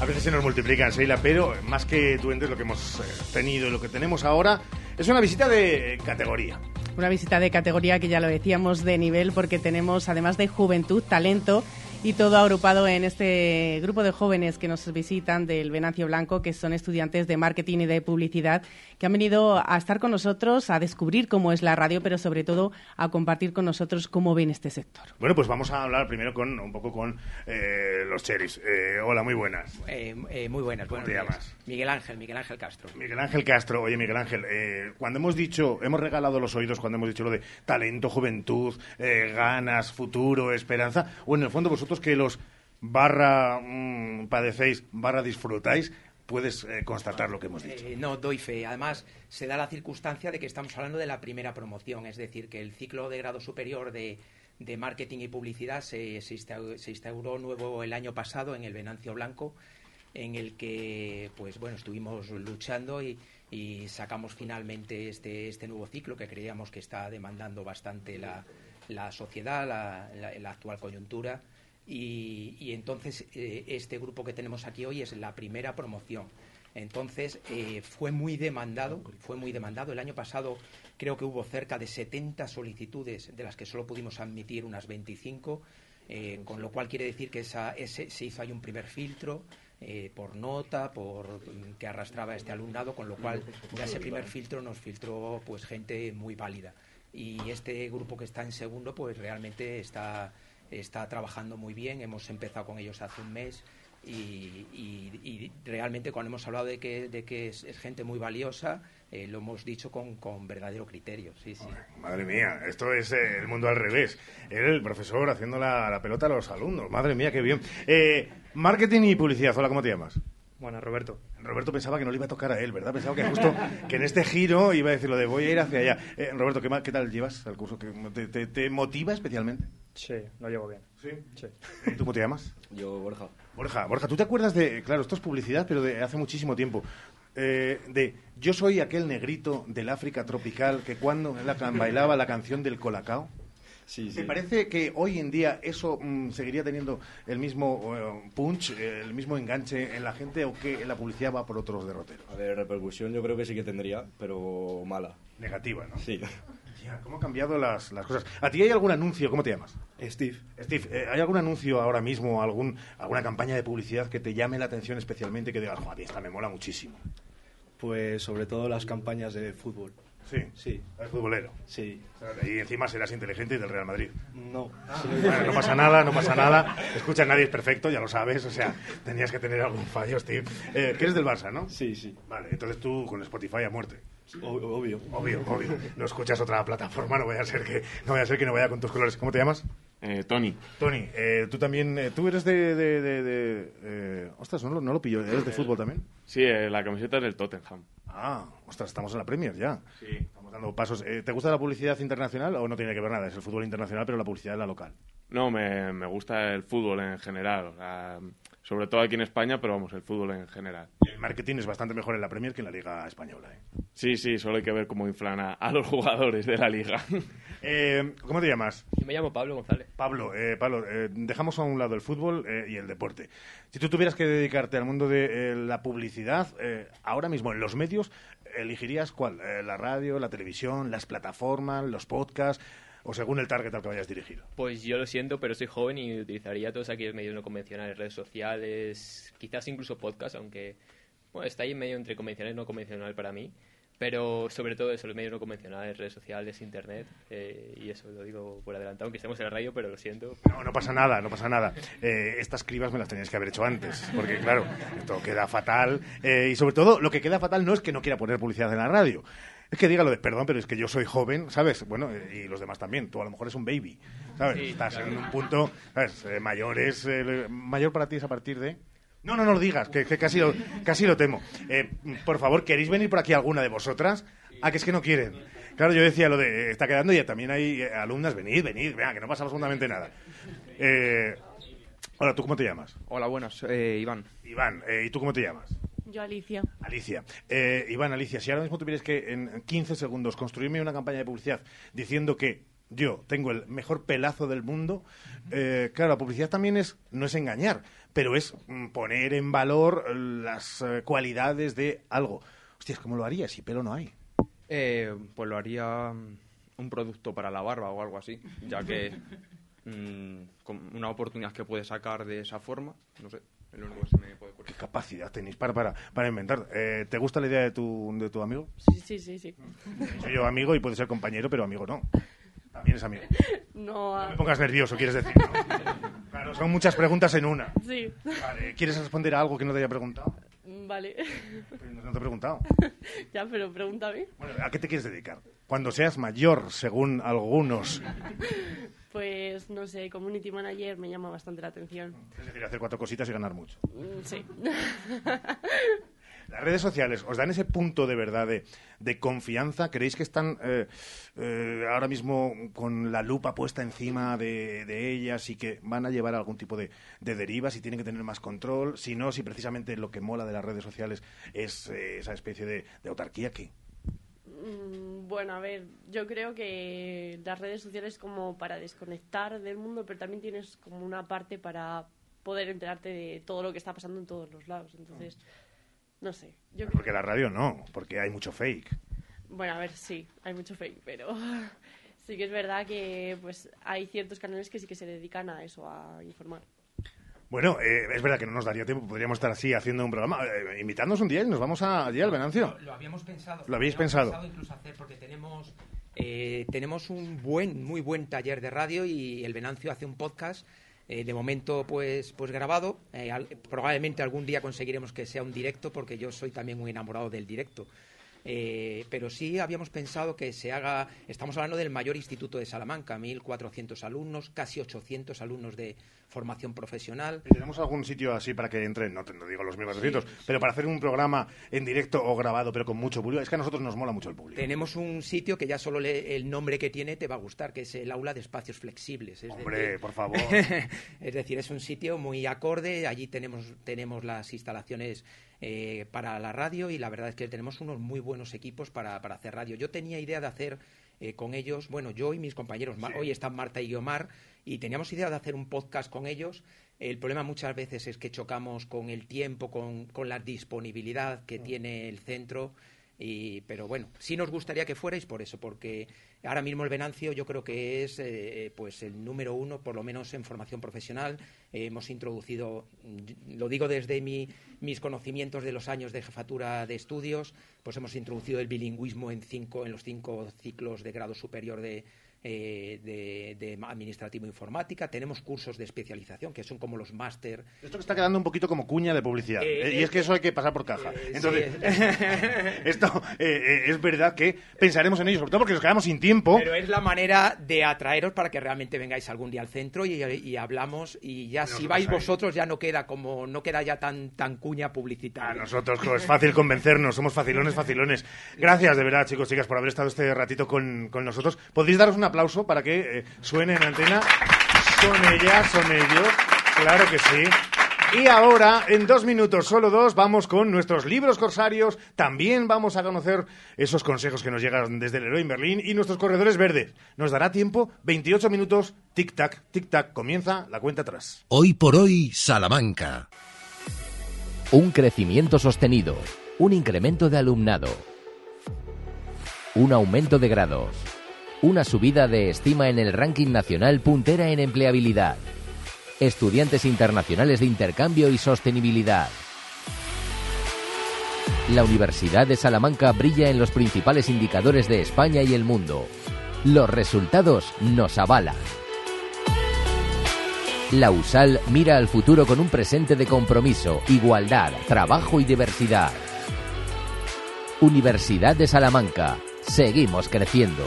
a veces se nos multiplican, Seila, pero más que duendes lo que hemos eh, tenido y lo que tenemos ahora es una visita de categoría. Una visita de categoría que ya lo decíamos de nivel porque tenemos además de juventud, talento y todo agrupado en este grupo de jóvenes que nos visitan del Venancio Blanco, que son estudiantes de marketing y de publicidad, que han venido a estar con nosotros, a descubrir cómo es la radio, pero sobre todo a compartir con nosotros cómo ven este sector. Bueno, pues vamos a hablar primero con un poco con eh, los cheris. Eh, hola, muy buenas. Eh, eh, muy buenas, ¿Cómo te días. llamas? Miguel Ángel, Miguel Ángel Castro. Miguel Ángel Castro, oye Miguel Ángel, eh, cuando hemos dicho, hemos regalado los oídos cuando hemos dicho lo de talento, juventud, eh, ganas, futuro, esperanza, o en el fondo vosotros que los barra mm, padecéis, barra disfrutáis, puedes eh, constatar lo que hemos dicho. Eh, no, doy fe. Además, se da la circunstancia de que estamos hablando de la primera promoción, es decir, que el ciclo de grado superior de, marketing y publicidad se, se, instau- se instauró nuevo el año pasado en el Venancio Blanco, en el que, pues bueno, estuvimos luchando y, sacamos finalmente este, este nuevo ciclo que creíamos que está demandando bastante la, sociedad, la actual coyuntura. Y, entonces eh, este grupo que tenemos aquí hoy es la primera promoción. Entonces eh, fue muy demandado, fue muy demandado. El año pasado creo que hubo cerca de 70 solicitudes, de las que solo pudimos admitir unas 25, eh, con lo cual quiere decir que se hizo ahí un primer filtro eh, por nota, por mm, que arrastraba este alumnado, con lo cual ya ese primer filtro nos filtró pues gente muy válida. Y este grupo que está en segundo, pues realmente está, está trabajando muy bien. Hemos empezado con ellos hace un mes y, realmente cuando hemos hablado de que, de que es, gente muy valiosa, eh, lo hemos dicho con, con verdadero criterio. Sí, sí. Madre mía, esto es eh, el mundo al revés. El profesor haciendo la, la pelota a los alumnos. Madre mía, qué bien. Eh, marketing y publicidad. Hola, ¿cómo te llamas? Bueno, Roberto. Roberto pensaba que no le iba a tocar a él, ¿verdad? Pensaba que justo que en este giro iba a decir lo de voy a ir hacia allá. Eh, Roberto, ¿qué, qué tal llevas al curso? ¿Qué- ¿Te, te- te motiva especialmente? Sí, lo llevo bien. ¿Sí? Sí. ¿Y tú cómo te llamas? Yo, Borja. Borja, Borja, ¿tú te acuerdas de, claro, esto es publicidad, pero de hace muchísimo tiempo, eh, de yo soy aquel negrito del África tropical que cuando la bailaba la canción del colacao? Sí, ¿Te parece que hoy en día eso mm, seguiría teniendo el mismo eh, punch, el mismo enganche en la gente o que la publicidad va por otros derroteros? A ver, repercusión yo creo que sí que tendría, pero mala. Negativa, ¿no? Sí. Ya, ¿Cómo han cambiado las, las cosas? ¿A ti hay algún anuncio? ¿Cómo te llamas? Steve. Steve, eh, ¿hay algún anuncio ahora mismo, algún, alguna campaña de publicidad que te llame la atención especialmente que digas, joder, esta me mola muchísimo? Pues sobre todo las campañas de fútbol. Sí. Sí. El futbolero. Sí. Y encima serás inteligente y del Real Madrid. No. Bueno, no pasa nada, no pasa nada. Escucha, nadie es perfecto, ya lo sabes. O sea, tenías que tener algún fallo, Steve. Eh, que eres del Barça, ¿no? Sí, sí. Vale, entonces tú con Spotify a muerte. Obvio. Obvio, obvio. No escuchas otra plataforma, no vaya a ser que no vaya a ser que no vaya con tus colores. ¿Cómo te llamas? Tony. Tony, eh, tú también, eh, tú eres de, de, de- de, eh, ostras, no, lo- no lo pillo, ¿eres de fútbol también? Sí, eh, la camiseta es del Tottenham. Ah, ostras, estamos en la Premier ya. Sí. Estamos dando pasos. Eh, ¿Te gusta la publicidad internacional o no tiene que ver nada? Es el fútbol internacional, pero la publicidad es la local. No, me, me gusta el fútbol en general. o sea, sobre todo aquí en España, pero vamos, el fútbol en general. Y el marketing es bastante mejor en la Premier que en la Liga Española. ¿eh? Sí, sí, solo hay que ver cómo inflan a, a los jugadores de la liga. Eh, ¿Cómo te llamas? Yo me llamo Pablo González. Pablo, eh, Pablo eh, dejamos a un lado el fútbol eh, y el deporte. Si tú tuvieras que dedicarte al mundo de eh, la publicidad, eh, ahora mismo en los medios, ¿elegirías cuál? Eh, ¿La radio, la televisión, las plataformas, los podcasts o según el target al que vayas dirigido? Pues yo lo siento, pero soy joven y utilizaría todos aquellos medios no convencionales, redes sociales, quizás incluso podcast, aunque bueno, está ahí medio entre convencional y no convencional para mí. Pero sobre todo eso, los medios no convencionales, redes sociales, internet, eh, y eso lo digo por adelantado, aunque estemos en la radio, pero lo siento. No, no pasa nada, no pasa nada. Eh, estas cribas me las tenías que haber hecho antes, porque claro, esto queda fatal. Eh, y sobre todo, lo que queda fatal no es que no quiera poner publicidad en la radio. Es que diga lo de, perdón, pero es que yo soy joven, ¿sabes? Bueno, y los demás también. Tú a lo mejor es un baby, ¿sabes? Sí, Estás claro. en un punto, ¿sabes? Eh, mayor es... eh, mayor para ti es a partir de... No, no, no lo digas, que, que casi, lo, casi lo temo. Eh, por favor, ¿queréis venir por aquí alguna de vosotras? Ah, que es que no quieren. Claro, yo decía lo de, eh, está quedando y también hay eh, alumnas, venid, venid, vean, que no pasa absolutamente nada. Eh, hola, ¿tú cómo te llamas? Hola, buenas, eh, Iván. Iván, eh, ¿y tú cómo te llamas? Yo, Alicia. Alicia. Eh, Iván, Alicia, si ahora mismo tuvieras que en 15 segundos construirme una campaña de publicidad diciendo que yo tengo el mejor pelazo del mundo, eh, claro, la publicidad también es, no es engañar, pero es mm, poner en valor las eh, cualidades de algo. Hostias, ¿cómo lo harías si pelo no hay? Eh, pues lo haría mm, un producto para la barba o algo así, ya que mm, con una oportunidad que puedes sacar de esa forma, no sé, es lo único que se me puede ocurrir. ¿Qué capacidad tenéis para, para, para inventar? Eh, ¿Te gusta la idea de tu, de tu amigo? Sí, sí, sí, sí. Soy yo amigo y puede ser compañero, pero amigo no. También es amigo. No, No ah, me pongas nervioso, quieres decir. ¿no? Claro, son muchas preguntas en una. sí. Vale, ¿Quieres responder a algo que no te haya preguntado? Vale. No te he preguntado. ya, pero pregúntame. Bueno, ¿a qué te quieres dedicar? Cuando seas mayor, según algunos. Pues, no sé, community manager me llama bastante la atención. Es decir, hacer cuatro cositas y ganar mucho. Mm, Sí. Las redes sociales, ¿os dan ese punto de verdad de, de confianza? ¿Creéis que están eh, eh, ahora mismo con la lupa puesta encima de, de ellas y que van a llevar algún tipo de, de derivas y tienen que tener más control? Si no, si precisamente lo que mola de las redes sociales es eh, esa especie de, de autarquía que... Mm, Bueno, a ver, yo creo que las redes sociales como para desconectar del mundo, pero también tienes como una parte para poder enterarte de todo lo que está pasando en todos los lados. Entonces, no sé. Yo creo- Porque la radio no, porque hay mucho fake. Bueno, a ver, sí, hay mucho fake, pero sí que es verdad que pues hay ciertos canales que sí que se dedican a eso, a informar. Bueno, eh, es verdad que no nos daría tiempo, podríamos estar así haciendo un programa. Eh, invitadnos un día y nos vamos a, allí al Venancio. Lo, lo habíamos pensado. ¿Lo habéis habíamos pensado? incluso hacer porque tenemos eh, tenemos un buen, muy buen taller de radio y el Venancio hace un podcast. eh, de momento, pues, pues grabado. Eh, al- probablemente algún día conseguiremos que sea un directo, porque yo soy también muy enamorado del directo. Eh, pero sí habíamos pensado que se haga. Estamos hablando del mayor instituto de Salamanca, 1.400 alumnos, casi 800 alumnos de formación profesional. ¿Tenemos algún sitio así para que entren? No te no digo los 1.400, pero para hacer un programa en directo o grabado, pero con mucho público. Es que a nosotros nos mola mucho el público. Tenemos un sitio que ya solo le- el nombre que tiene te va a gustar, que es el aula de espacios flexibles. Es Hombre, decir- por favor. es decir, es un sitio muy acorde. Allí tenemos, tenemos las instalaciones eh, para la radio y la verdad es que tenemos unos muy buenos equipos para, para hacer radio. Yo tenía idea de hacer eh, con ellos, bueno, yo y mis compañeros, hoy están Marta y Guiomar, y teníamos idea de hacer un podcast con ellos. El problema muchas veces es que chocamos con el tiempo, con, con la disponibilidad que tiene el centro. Y, pero bueno, sí nos gustaría que fuerais por eso, porque ahora mismo el Venancio yo creo que es eh, pues el número uno, por lo menos en formación profesional. Eh, hemos introducido, mm, lo digo desde mi- mis conocimientos de los años de jefatura de estudios, pues hemos introducido el bilingüismo en, cinco, en los cinco ciclos de grado superior de, eh, de, de administrativo informática. Tenemos cursos de especialización, que son como los máster Esto que está quedando un poquito como cuña de publicidad. Eh, Eh, y es que eso hay que pasar por caja. Entonces, sí. esto es verdad que pensaremos en ello, sobre todo porque nos quedamos sin tiempo. Pero es la manera de atraeros para que realmente vengáis algún día al centro y, y hablamos y ya si vais vosotros ya no queda como no queda ya tan tan cuña publicitaria. Nosotros es fácil convencernos, somos facilones, facilones. Gracias de verdad, chicos, chicas, por haber estado este ratito con, con nosotros. ¿Podéis daros un aplauso para que eh, suene en antena? Son ellas, son ellos, claro que sí. Y ahora, en dos minutos, solo dos, vamos con nuestros libros corsarios. También vamos a conocer esos consejos que nos llegan desde el Héroe en Berlín y nuestros corredores verdes. Nos dará tiempo, 28 minutos, tic-tac, tic-tac, comienza la cuenta atrás. Hoy por hoy, Salamanca. Un crecimiento sostenido, un incremento de alumnado, un aumento de grados, una subida de estima en el ranking nacional puntera en empleabilidad, estudiantes internacionales de intercambio y sostenibilidad. La Universidad de Salamanca brilla en los principales indicadores de España y el mundo. Los resultados nos avalan. La USAL mira al futuro con un presente de compromiso, igualdad, trabajo y diversidad. Universidad de Salamanca. Seguimos creciendo.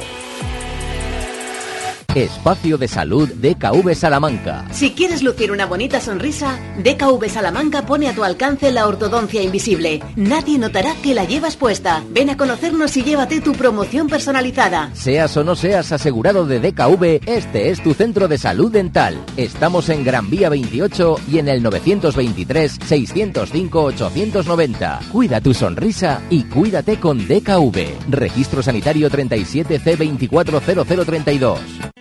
Espacio de Salud DKV Salamanca. Si quieres lucir una bonita sonrisa, DKV Salamanca pone a tu alcance la ortodoncia invisible. Nadie notará que la llevas puesta. Ven a conocernos y llévate tu promoción personalizada. Seas o no seas asegurado de DKV, este es tu centro de salud dental. Estamos en Gran Vía 28 y en el 923-605-890. Cuida tu sonrisa y cuídate con DKV. Registro Sanitario 37C240032.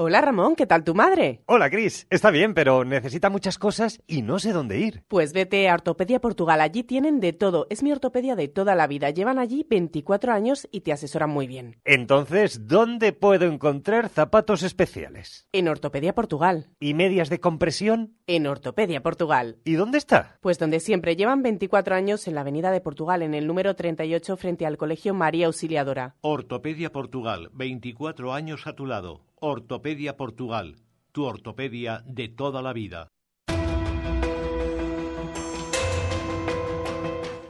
Hola Ramón, ¿qué tal tu madre? Hola Cris, está bien, pero necesita muchas cosas y no sé dónde ir. Pues vete a Ortopedia Portugal, allí tienen de todo, es mi ortopedia de toda la vida, llevan allí 24 años y te asesoran muy bien. Entonces, ¿dónde puedo encontrar zapatos especiales? En Ortopedia Portugal. ¿Y medias de compresión? En Ortopedia Portugal. ¿Y dónde está? Pues donde siempre, llevan 24 años en la Avenida de Portugal, en el número 38 frente al Colegio María Auxiliadora. Ortopedia Portugal, 24 años a tu lado. Ortopedia Portugal, tu ortopedia de toda la vida.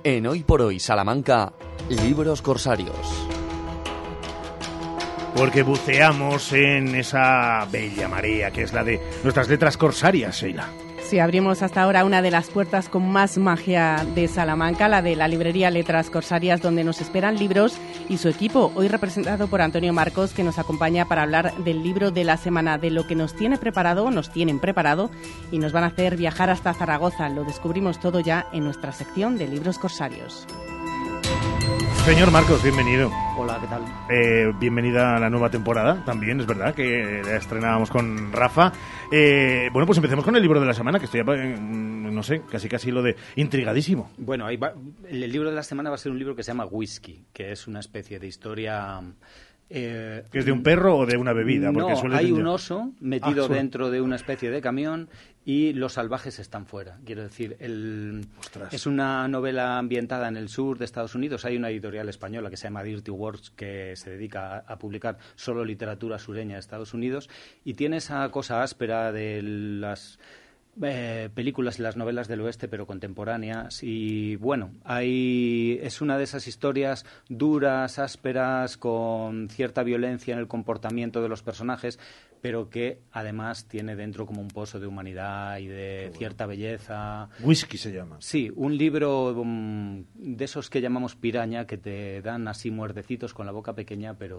En Hoy por Hoy Salamanca, Libros Corsarios. Porque buceamos en esa bella marea que es la de nuestras letras corsarias, Sheila. Sí, abrimos hasta ahora una de las puertas con más magia de Salamanca, la de la librería Letras Corsarias, donde nos esperan libros y su equipo, hoy representado por Antonio Marcos, que nos acompaña para hablar del libro de la semana, de lo que nos tiene preparado, nos tienen preparado y nos van a hacer viajar hasta Zaragoza. Lo descubrimos todo ya en nuestra sección de libros corsarios. Señor Marcos, bienvenido. Hola, ¿qué tal? Eh, bienvenida a la nueva temporada, también es verdad que la estrenábamos con Rafa. Eh, bueno, pues empecemos con el libro de la semana, que estoy, eh, no sé, casi casi lo de intrigadísimo. Bueno, ahí va, el libro de la semana va a ser un libro que se llama Whisky, que es una especie de historia... Eh, ¿Que es de un perro o de una bebida? Porque no, suele hay un oso metido Ah, dentro de una especie de camión y los salvajes están fuera. Quiero decir, el, es una novela ambientada en el sur de Estados Unidos. Hay una editorial española que se llama Dirty Words que se dedica a, a publicar solo literatura sureña de Estados Unidos y tiene esa cosa áspera de las eh, películas y las novelas del oeste, pero contemporáneas. Y bueno, hay, es una de esas historias duras, ásperas, con cierta violencia en el comportamiento de los personajes, pero que además tiene dentro como un pozo de humanidad y de cierta belleza. Whisky se llama. Sí, un libro um, de esos que llamamos piraña, que te dan así muerdecitos con la boca pequeña, pero,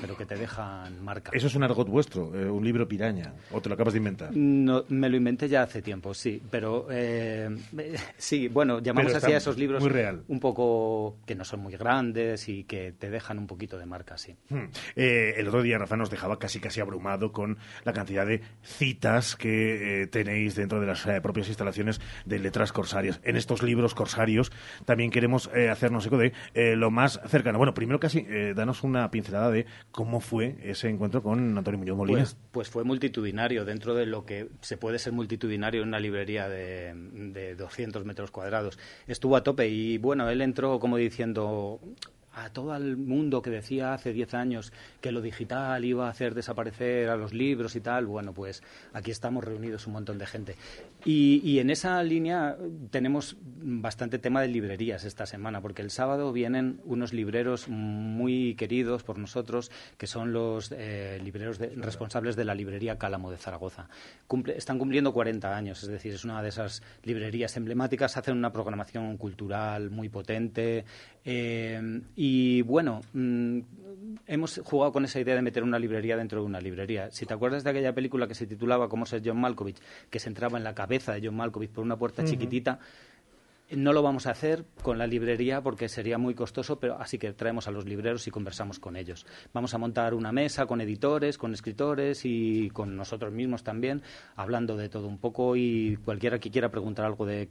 pero que te dejan marca. Eso es un argot vuestro, eh, un libro piraña, o te lo acabas de inventar. No, me lo inventé ya hace tiempo, sí, pero eh, sí, bueno, llamamos así a esos libros muy real. un poco que no son muy grandes y que te dejan un poquito de marca, sí. Hmm. Eh, el otro día Rafa nos dejaba casi casi abrumado con la cantidad de citas que eh, tenéis dentro de las eh, propias instalaciones de letras corsarias. En estos libros corsarios también queremos hacernos eco de lo más cercano. Bueno, primero casi danos una pincelada de cómo fue ese encuentro con Antonio Muñoz Molina. Pues, pues fue multitudinario, dentro de lo que se puede ser multitudinario en una librería de, de 200 metros cuadrados. Estuvo a tope y bueno, él entró como diciendo a todo el mundo que decía hace 10 años que lo digital iba a hacer desaparecer a los libros y tal, bueno, pues aquí estamos reunidos un montón de gente. Y, y en esa línea tenemos bastante tema de librerías esta semana, porque el sábado vienen unos libreros muy queridos por nosotros, que son los eh, libreros de- responsables de la librería Cálamo de Zaragoza. Cumple- están cumpliendo 40 años, es decir, es una de esas librerías emblemáticas, hacen una programación cultural muy potente eh, y bueno, mm, hemos jugado con esa idea de meter una librería dentro de una librería. Si te acuerdas de aquella película que se titulaba Cómo ser John Malkovich, que se entraba en la cabeza de John Malkovich por una puerta chiquitita, no lo vamos a hacer con la librería porque sería muy costoso, pero así que traemos a los libreros y conversamos con ellos. Vamos a montar una mesa con editores, con escritores y con nosotros mismos también, hablando de todo un poco y cualquiera que quiera preguntar algo de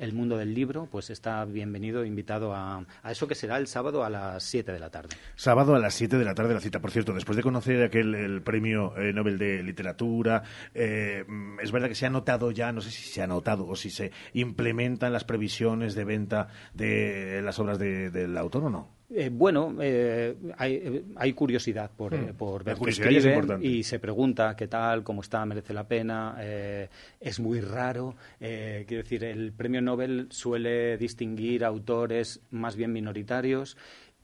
el mundo del libro, pues está bienvenido, invitado a, a eso que será el sábado a las 7 de la tarde. Sábado a las 7 de la tarde la cita. Por cierto, después de conocer aquel el premio eh, Nobel de Literatura, eh, es verdad que se ha notado ya, no sé si se ha notado o si se implementan las previsiones de venta de las obras de- del autor o no. Eh, bueno, eh, hay, eh, hay curiosidad por, Hmm. eh, por ver qué es escriben importante. y se pregunta qué tal, cómo está, merece la pena. eh, es muy raro. eh, quiero decir, el premio Nobel suele distinguir autores más bien minoritarios.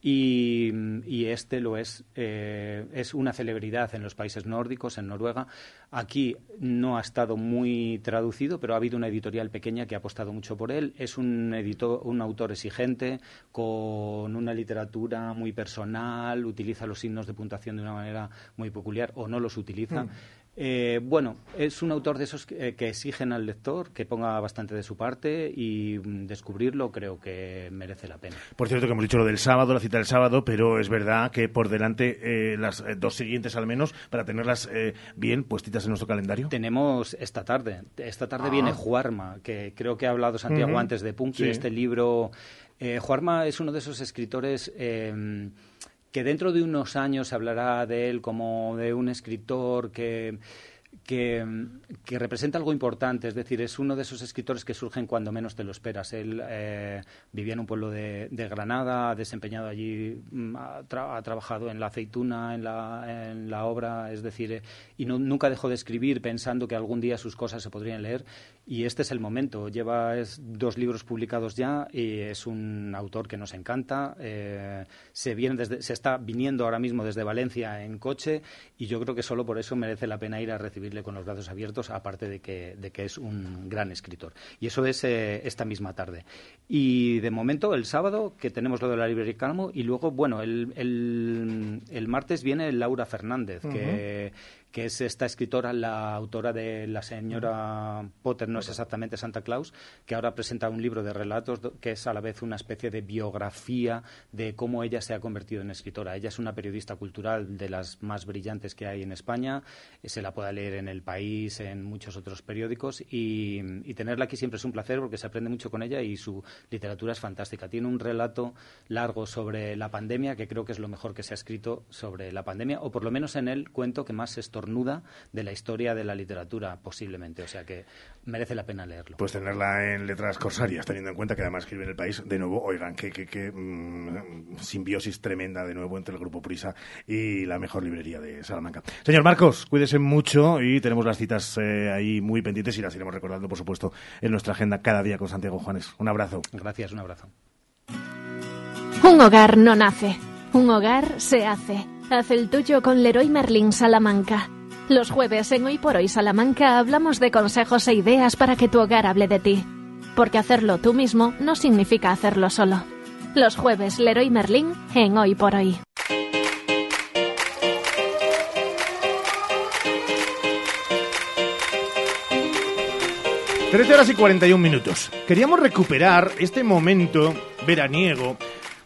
Y, este lo es, eh, es una celebridad en los países nórdicos, en Noruega. Aquí no ha estado muy traducido, pero ha habido una editorial pequeña que ha apostado mucho por él. Es un, editor, un autor exigente, con una literatura muy personal, utiliza los signos de puntuación de una manera muy peculiar o no los utiliza. Mm. Eh, bueno, es un autor de esos que, eh, que exigen al lector que ponga bastante de su parte y mm, descubrirlo creo que merece la pena. Por cierto, que hemos dicho lo del sábado, la cita del sábado, pero es verdad que por delante eh, las eh, dos siguientes al menos, para tenerlas eh, bien puestitas en nuestro calendario. Tenemos esta tarde. Esta tarde Ah. viene Juarma, que creo que ha hablado Santiago antes de Punky, Sí. este libro. Juarma es uno de esos escritores eh, que dentro de unos años se hablará de él como de un escritor que, que, que representa algo importante, es decir, es uno de esos escritores que surgen cuando menos te lo esperas. Él eh, vivía en un pueblo de, de Granada, ha desempeñado allí, mm, ha, tra- ha trabajado en la aceituna, en la, en la obra, es decir, eh, y no- nunca dejó de escribir pensando que algún día sus cosas se podrían leer. Y este es el momento. Lleva es- dos libros publicados ya y es un autor que nos encanta. eh, se, viene desde, se está viniendo ahora mismo desde Valencia en coche y yo creo que solo por eso merece la pena ir a recibirle con los brazos abiertos, aparte de que, de que es un gran escritor. Y eso es eh, esta misma tarde. Y de momento, el sábado, que tenemos lo de la librería Calmo, y luego, bueno, el, el, el martes viene Laura Fernández, que, que es esta escritora, la autora de La señora Potter, no es exactamente Santa Claus, que ahora presenta un libro de relatos que es a la vez una especie de biografía de cómo ella se ha convertido en escritora. Ella es una periodista cultural de las más brillantes que hay en España, eh, se la puede leer en El País, en muchos otros periódicos, y, y tenerla aquí siempre es un placer porque se aprende mucho con ella y su literatura es fantástica. Tiene un relato largo sobre la pandemia que creo que es lo mejor que se ha escrito sobre la pandemia, o por lo menos en el cuento que más estornuda de la historia de la literatura, posiblemente. O sea que merece la pena leerlo. Pues tenerla en letras corsarias, teniendo en cuenta que además escribe en el país. De nuevo, oigan, qué, qué, qué, mm, simbiosis tremenda de nuevo entre el Grupo Prisa y la mejor librería de Salamanca. Señor Marcos, cuídese mucho y tenemos las citas eh, ahí muy pendientes y las iremos recordando, por supuesto, en nuestra agenda cada día con Santiago Juanes. Un abrazo. Gracias, un abrazo. Un hogar no nace, un hogar se hace. Haz el tuyo con Leroy Merlin Salamanca. Los jueves en Hoy por Hoy Salamanca hablamos de consejos e ideas para que tu hogar hable de ti. Porque hacerlo tú mismo no significa hacerlo solo. Los jueves Leroy Merlin en Hoy por Hoy. Trece horas y 41 minutos. Queríamos recuperar este momento veraniego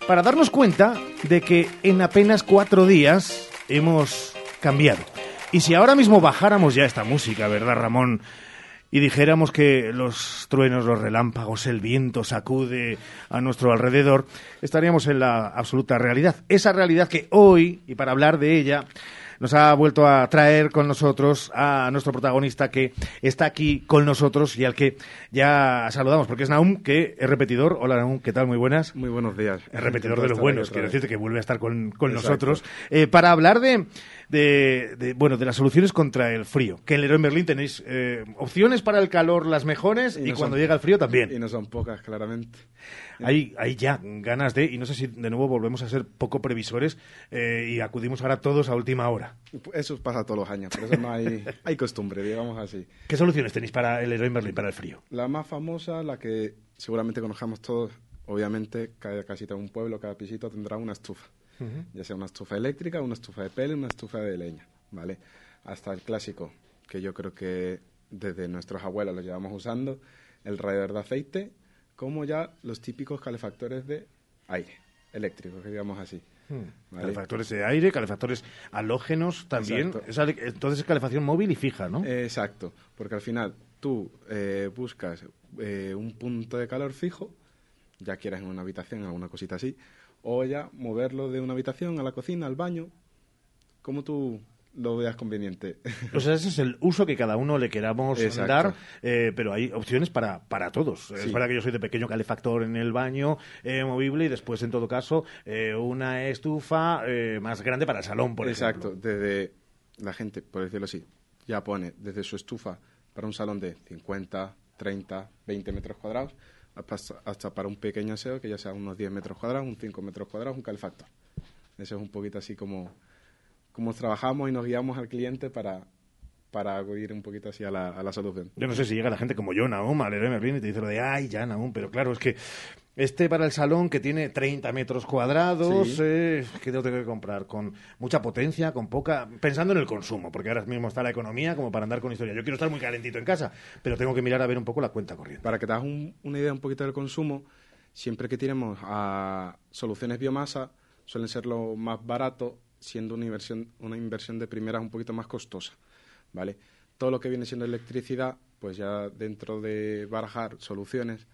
para darnos cuenta de que en apenas cuatro días hemos cambiado. Y si ahora mismo bajáramos ya esta música, ¿verdad, Ramón? Y dijéramos que los truenos, los relámpagos, el viento sacude a nuestro alrededor, estaríamos en la absoluta realidad. Esa realidad que hoy, y para hablar de ella, nos ha vuelto a traer con nosotros a nuestro protagonista que está aquí con nosotros y al que ya saludamos, porque es Naum, que es repetidor. Hola Naum, ¿qué tal? Muy buenas. Muy buenos días. Es repetidor de los buenos, quiero decirte que vuelve a estar con, con nosotros, eh, para hablar de, de, de, bueno, de las soluciones contra el frío. Que en Leroy Merlin tenéis eh, opciones para el calor las mejores y, no cuando son- llega el frío también. Y no son pocas, claramente. Hay, hay ya ganas de, y no sé si de nuevo volvemos a ser poco previsores eh, y acudimos ahora todos a última hora. Eso pasa todos los años, por eso no hay, hay costumbre, digamos así. ¿Qué soluciones tenéis para el Leroy Merlin, para el frío? La más famosa, la que seguramente conozcamos todos, obviamente cada casita de un pueblo, cada pisito tendrá una estufa. Ya sea una estufa eléctrica, una estufa de pelo, una estufa de leña, ¿vale? Hasta el clásico, que yo creo que desde nuestros abuelos lo llevamos usando, el radiador de aceite, como ya los típicos calefactores de aire eléctricos, que digamos así. Hmm. ¿vale? Calefactores de aire, calefactores halógenos también. Entonces es calefacción móvil y fija, ¿no? Exacto, porque al final tú eh, buscas eh, un punto de calor fijo, ya quieras en una habitación, alguna cosita así, o ya moverlo de una habitación a la cocina, al baño, como tú lo veas conveniente. O sea, ese es el uso que cada uno le queramos Exacto. dar, eh, pero hay opciones para, para todos. Es Sí. verdad que yo soy de pequeño calefactor en el baño, eh, movible, y después, en todo caso, eh, una estufa eh, más grande para el salón, por Exacto, ejemplo. desde la gente, por decirlo así, ya pone desde su estufa para un salón de 50, 30, 20 metros cuadrados, hasta, hasta para un pequeño aseo que ya sea unos 10 metros cuadrados, un 5 metros cuadrados, un calefactor. Eso es un poquito así como, como trabajamos y nos guiamos al cliente para, para acudir un poquito así a la, a la solución. Yo no sé si llega la gente como yo, Naum, al Merlin, y te dice lo de, ay, ya, Naum, pero claro, es que este para el salón que tiene 30 metros cuadrados, Sí. eh, que tengo que comprar? Con mucha potencia, con poca... Pensando en el consumo, porque ahora mismo está la economía como para andar con historia. Yo quiero estar muy calentito en casa, pero tengo que mirar a ver un poco la cuenta corriente. Para que te hagas un- una idea un poquito del consumo, siempre que tiremos a soluciones biomasa, suelen ser lo más barato, siendo una inversión, una inversión de primeras un poquito más costosa, ¿vale? Todo lo que viene siendo electricidad, pues ya dentro de barajar soluciones,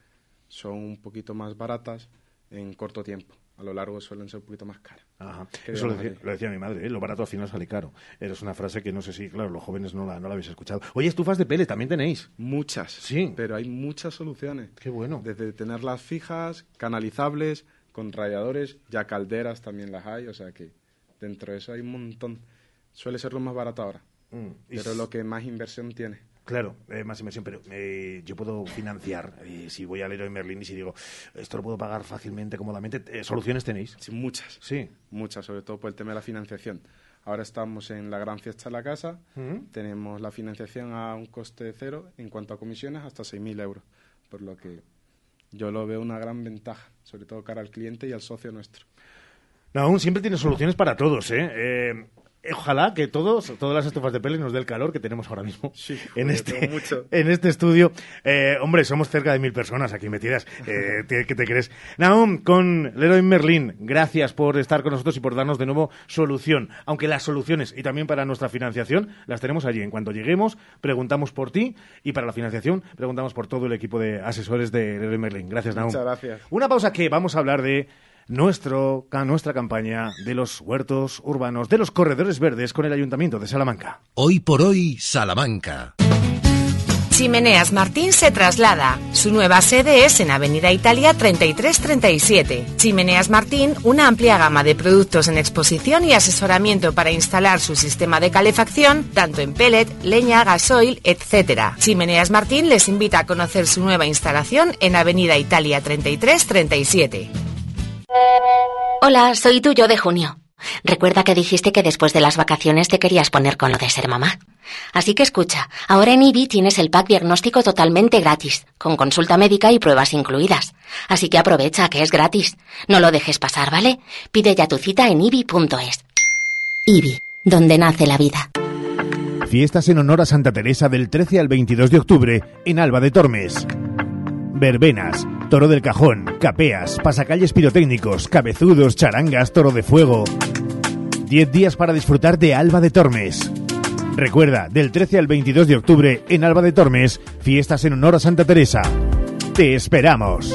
son un poquito más baratas en corto tiempo. A lo largo suelen ser un poquito más caras. Ajá. Eso decía, lo decía mi madre, ¿eh? lo barato al final sale caro. Es una frase que no sé si, claro, los jóvenes no la, no la habéis escuchado. Oye, estufas de pele también tenéis. Muchas. Sí. Pero hay muchas soluciones. Qué bueno. Desde tenerlas fijas, canalizables, con radiadores, ya calderas también las hay, o sea que dentro de eso hay un montón. Suele ser lo más barato ahora, Mm, pero s- lo que más inversión tiene. Claro, eh, más inversión, pero eh, yo puedo financiar, eh, si voy al Leroy Merlin y si digo, esto lo puedo pagar fácilmente, cómodamente, eh, ¿soluciones tenéis? Sí, muchas. Sí. Muchas, sobre todo por el tema de la financiación. Ahora estamos en la gran fiesta de la casa, Ujú. tenemos la financiación a un coste cero en cuanto a comisiones hasta 6.000 euros, por lo que yo lo veo una gran ventaja, sobre todo cara al cliente y al socio nuestro. Aún siempre tiene soluciones para todos, ¿eh? Eh, Ojalá que todos, todas las estufas de pele nos dé el calor que tenemos ahora mismo en, joder, este, mucho. en este estudio. Eh, hombre, somos cerca de mil personas aquí metidas. Eh, ¿te- ¿Qué te crees? Naum, con Leroy Merlin, gracias por estar con nosotros y por darnos de nuevo solución. Aunque las soluciones y también para nuestra financiación las tenemos allí. En cuanto lleguemos, preguntamos por ti y para la financiación preguntamos por todo el equipo de asesores de Leroy Merlin. Gracias, Naum. Muchas gracias. Una pausa que vamos a hablar de nuestro, nuestra campaña de los huertos urbanos, de los corredores verdes con el Ayuntamiento de Salamanca. Hoy por hoy, Salamanca. Chimeneas Martín se traslada. Su nueva sede es en Avenida Italia 3337. Chimeneas Martín, una amplia gama de productos en exposición y asesoramiento para instalar su sistema de calefacción, tanto en pellet, leña, gasoil, etc. Chimeneas Martín les invita a conocer su nueva instalación en Avenida Italia 3337. Hola, soy tu yo de junio. Recuerda que dijiste que después de las vacaciones te querías poner con lo de ser mamá. Así que escucha, ahora en IBI tienes el pack diagnóstico totalmente gratis, con consulta médica y pruebas incluidas. Así que aprovecha que es gratis. No lo dejes pasar, ¿vale? Pide ya tu cita en ibi.es. IBI, donde nace la vida. Fiestas en honor a Santa Teresa del 13 al 22 de octubre en Alba de Tormes. Verbenas, toro del cajón, capeas, pasacalles pirotécnicos, cabezudos, charangas, toro de fuego. 10 días para disfrutar de Alba de Tormes. Recuerda, del 13 al 22 de octubre en Alba de Tormes, fiestas en honor a Santa Teresa. Te esperamos.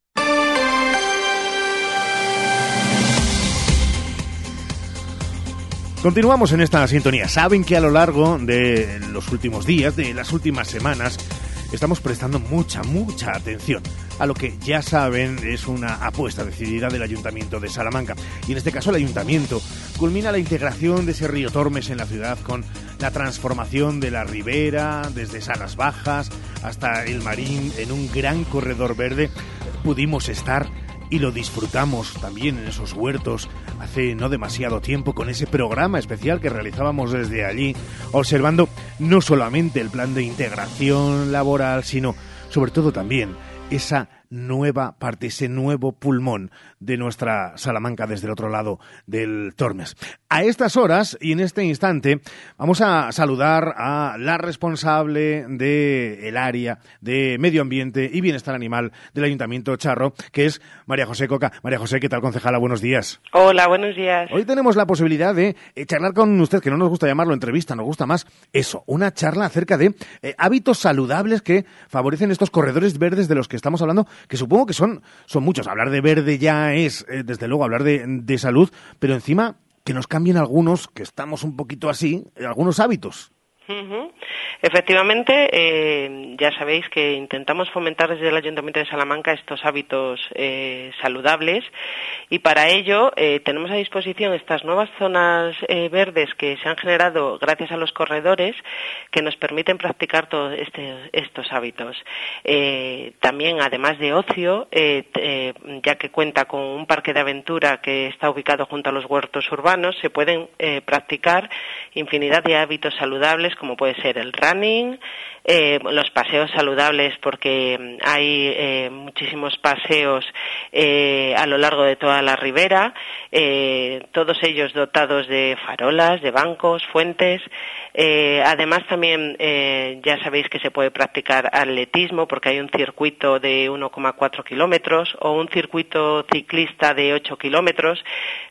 Continuamos en esta sintonía. Saben que a lo largo de los últimos días, de las últimas semanas, estamos prestando mucha, mucha atención a lo que ya saben es una apuesta decidida del Ayuntamiento de Salamanca. Y en este caso el Ayuntamiento, culmina la integración de ese río Tormes en la ciudad con la transformación de la ribera, desde Salas Bajas hasta el Marín, en un gran corredor verde. Pudimos estar y lo disfrutamos también en esos huertos hace no demasiado tiempo con ese programa especial que realizábamos desde allí, observando no solamente el plan de integración laboral, sino sobre todo también esa nueva parte, ese nuevo pulmón de nuestra Salamanca desde el otro lado del Tormes. A estas horas y en este instante vamos a saludar a la responsable del área de medio ambiente y bienestar animal del Ayuntamiento Charro, que es María José Coca. María José, ¿qué tal, concejala? Buenos días. Hola, buenos días. Hoy tenemos la posibilidad de eh, charlar con usted, que no nos gusta llamarlo entrevista, nos gusta más eso, una charla acerca de eh, hábitos saludables que favorecen estos corredores verdes de los que estamos hablando, que supongo que son, son muchos. Hablar de verde ya es, eh, desde luego, hablar de, de salud, pero encima que nos cambien algunos, que estamos un poquito así, algunos hábitos. Efectivamente, eh, ya sabéis que intentamos fomentar desde el Ayuntamiento de Salamanca estos hábitos eh, saludables y para ello eh, tenemos a disposición estas nuevas zonas verdes que se han generado gracias a los corredores que nos permiten practicar todos este, estos hábitos. También, además de ocio, ya que cuenta con un parque de aventura que está ubicado junto a los huertos urbanos, se pueden practicar infinidad de hábitos saludables como puede ser el running, eh, los paseos saludables porque mm, hay eh, muchísimos paseos eh, a lo largo de toda la ribera, todos ellos dotados de farolas, de bancos, fuentes. Además también ya sabéis que se puede practicar atletismo porque hay un circuito de 1,4 kilómetros o un circuito ciclista de 8 kilómetros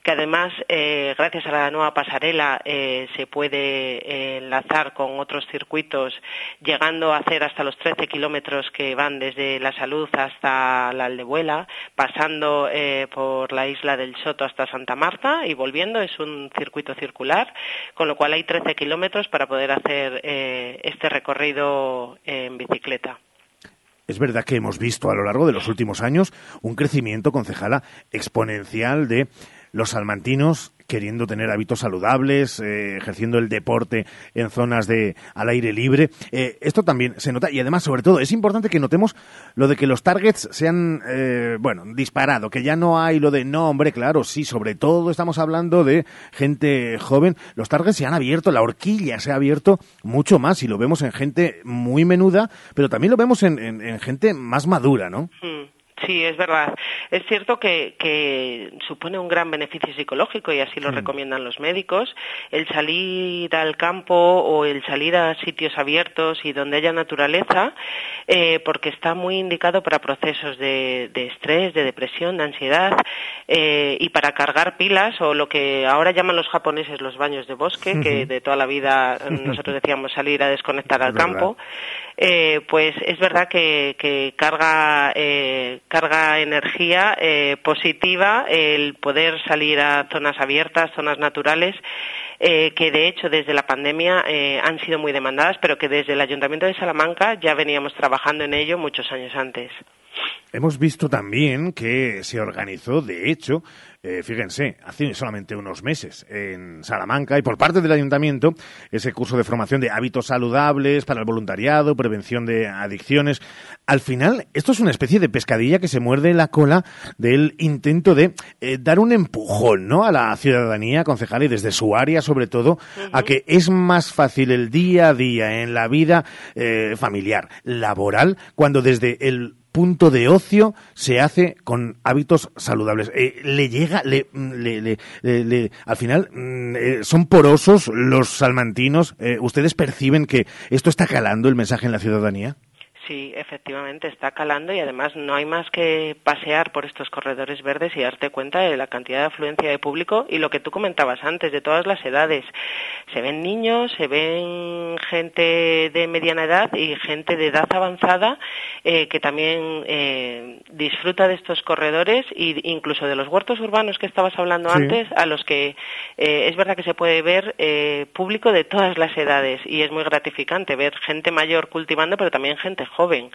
que además gracias a la nueva pasarela se puede enlazar con otros circuitos llegando a hacer hasta los 13 kilómetros que van desde La Salud hasta la Aldebuela, pasando eh, por la isla del Soto hasta Santa Marta y volviendo. Es un circuito circular, con lo cual hay 13 kilómetros para poder hacer eh, este recorrido en bicicleta. Es verdad que hemos visto a lo largo de los últimos años un crecimiento, concejala, exponencial de los salmantinos queriendo tener hábitos saludables, eh, ejerciendo el deporte en zonas de al aire libre. Eh, esto también se nota y además, sobre todo, es importante que notemos lo de que los targets se han, eh, bueno, disparado, que ya no hay lo de no, hombre, claro, sí, sobre todo estamos hablando de gente joven. Los targets se han abierto, la horquilla se ha abierto mucho más y lo vemos en gente muy menuda, pero también lo vemos en, en- en gente más madura, ¿no? Sí, es verdad. Es cierto que, que supone un gran beneficio psicológico y así lo recomiendan los médicos. El salir al campo o el salir a sitios abiertos y donde haya naturaleza, eh, porque está muy indicado para procesos de, de estrés, de depresión, de ansiedad eh, y para cargar pilas o lo que ahora llaman los japoneses los baños de bosque, que de toda la vida nosotros decíamos salir a desconectar al campo eh, pues es verdad que, que carga, eh, carga energía eh, positiva el poder salir a zonas abiertas, zonas naturales, eh, que de hecho desde la pandemia eh, han sido muy demandadas, pero que desde el Ayuntamiento de Salamanca ya veníamos trabajando en ello muchos años antes. Hemos visto también que se organizó, de hecho, eh, fíjense, hace solamente unos meses en Salamanca y por parte del ayuntamiento ese curso de formación de hábitos saludables para el voluntariado, prevención de adicciones. Al final, esto es una especie de pescadilla que se muerde la cola del intento de eh, dar un empujón ¿no? a la ciudadanía concejal y desde su área sobre todo a que es más fácil el día a día en la vida eh, familiar, laboral, cuando desde el punto de ocio se hace con hábitos saludables. Eh, le llega, le, le- le- le- le- al final mm, eh, son porosos los salmantinos. Eh, ¿Ustedes perciben que esto está calando el mensaje en la ciudadanía? Sí, efectivamente, está calando y además no hay más que pasear por estos corredores verdes y darte cuenta de la cantidad de afluencia de público y lo que tú comentabas antes, de todas las edades. Se ven niños, se ven gente de mediana edad y gente de edad avanzada eh, que también eh, disfruta de estos corredores e incluso de los huertos urbanos que estabas hablando Sí. antes, a los que eh, es verdad que se puede ver público de todas las edades y es muy gratificante ver gente mayor cultivando, pero también gente joven. Joven,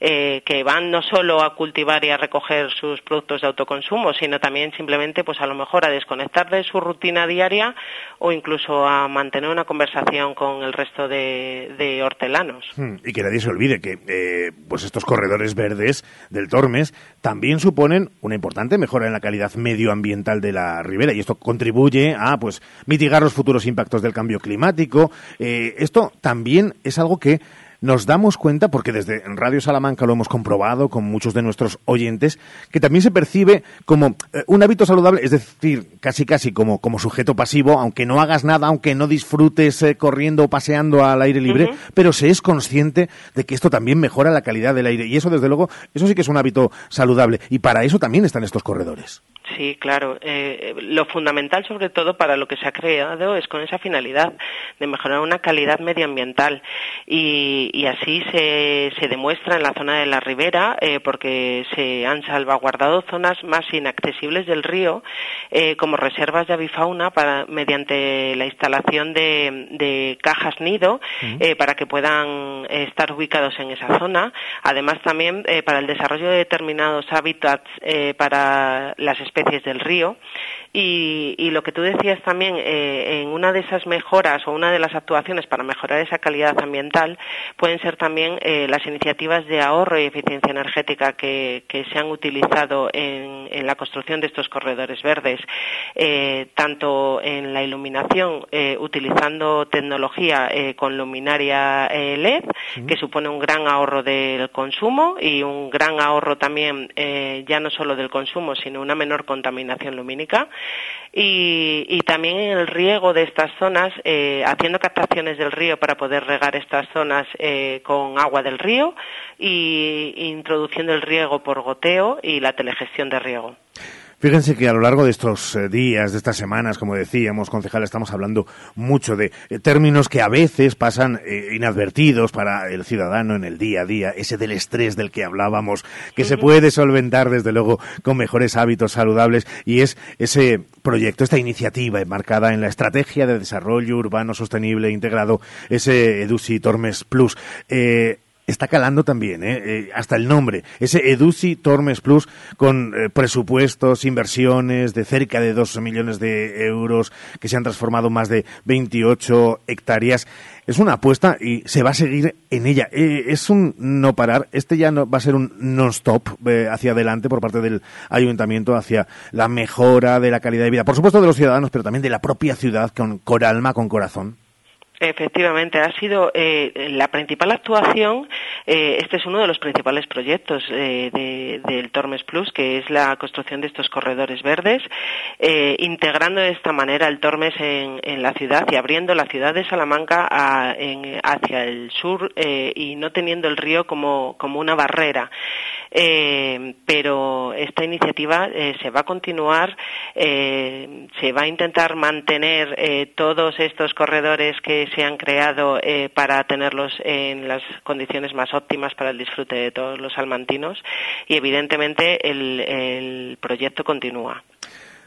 eh, que van no solo a cultivar y a recoger sus productos de autoconsumo, sino también simplemente, pues a lo mejor a desconectar de su rutina diaria o incluso a mantener una conversación con el resto de, hortelanos. Hmm, Y que nadie se olvide que eh, pues estos corredores verdes del Tormes también suponen una importante mejora en la calidad medioambiental de la ribera y esto contribuye a pues mitigar los futuros impactos del cambio climático. Eh, esto también es algo que nos damos cuenta, porque desde Radio Salamanca lo hemos comprobado con muchos de nuestros oyentes, que también se percibe como eh, un hábito saludable, es decir, casi casi como, como sujeto pasivo, aunque no hagas nada, aunque no disfrutes eh, corriendo o paseando al aire libre, pero se es consciente de que esto también mejora la calidad del aire. Y eso, desde luego, eso sí que es un hábito saludable. Y para eso también están estos corredores. Sí, claro. Eh, lo fundamental, sobre todo, para lo que se ha creado es con esa finalidad de mejorar una calidad medioambiental. Y, y así se, se demuestra en la zona de la ribera, eh, porque se han salvaguardado zonas más inaccesibles del río eh, como reservas de avifauna para, mediante la instalación de, de cajas nido eh, para que puedan estar ubicados en esa zona. Además, también para el desarrollo de determinados hábitats para las especies del río. Y, y lo que tú decías también, en una de esas mejoras o una de las actuaciones para mejorar esa calidad ambiental pueden ser también eh, las iniciativas de ahorro y eficiencia energética que, que se han utilizado en, en la construcción de estos corredores verdes, eh, tanto en la iluminación eh, utilizando tecnología con luminaria LED, que supone un gran ahorro del consumo y un gran ahorro también ya no solo del consumo, sino una menor contaminación lumínica. Y, y también en el riego de estas zonas, eh, haciendo captaciones del río para poder regar estas zonas eh, con agua del río y introduciendo el riego por goteo y la telegestión de riego. Fíjense que a lo largo de estos eh, días, de estas semanas, como decíamos, concejal, estamos hablando mucho de eh, términos que a veces pasan eh, inadvertidos para el ciudadano en el día a día, ese del estrés del que hablábamos, que se puede solventar desde luego con mejores hábitos saludables y es ese proyecto, esta iniciativa enmarcada en la estrategia de desarrollo urbano sostenible e integrado, ese EDUSI Tormes Plus. Eh, está calando también, ¿eh? Eh, hasta el nombre. Ese Edusi Tormes Plus con eh, presupuestos, inversiones de cerca de 2 millones de euros que se han transformado en más de 28 hectáreas. Es una apuesta y se va a seguir en ella. Es un no parar. Este ya no, va a ser un non-stop hacia adelante por parte del ayuntamiento hacia la mejora de la calidad de vida. Por supuesto de los ciudadanos, pero también de la propia ciudad con, con alma, con corazón. Efectivamente, ha sido eh, la principal actuación. eh, este es uno de los principales proyectos eh, de- del Tormes Plus, que es la construcción de estos corredores verdes, integrando de esta manera el Tormes en, la ciudad y abriendo la ciudad de Salamanca hacia el sur y no teniendo el río como, como una barrera. Eh, pero esta iniciativa eh, se va a continuar, eh, se va a intentar mantener todos estos corredores que se han creado para tenerlos en las condiciones más óptimas para el disfrute de todos los salmantinos y evidentemente el proyecto continúa.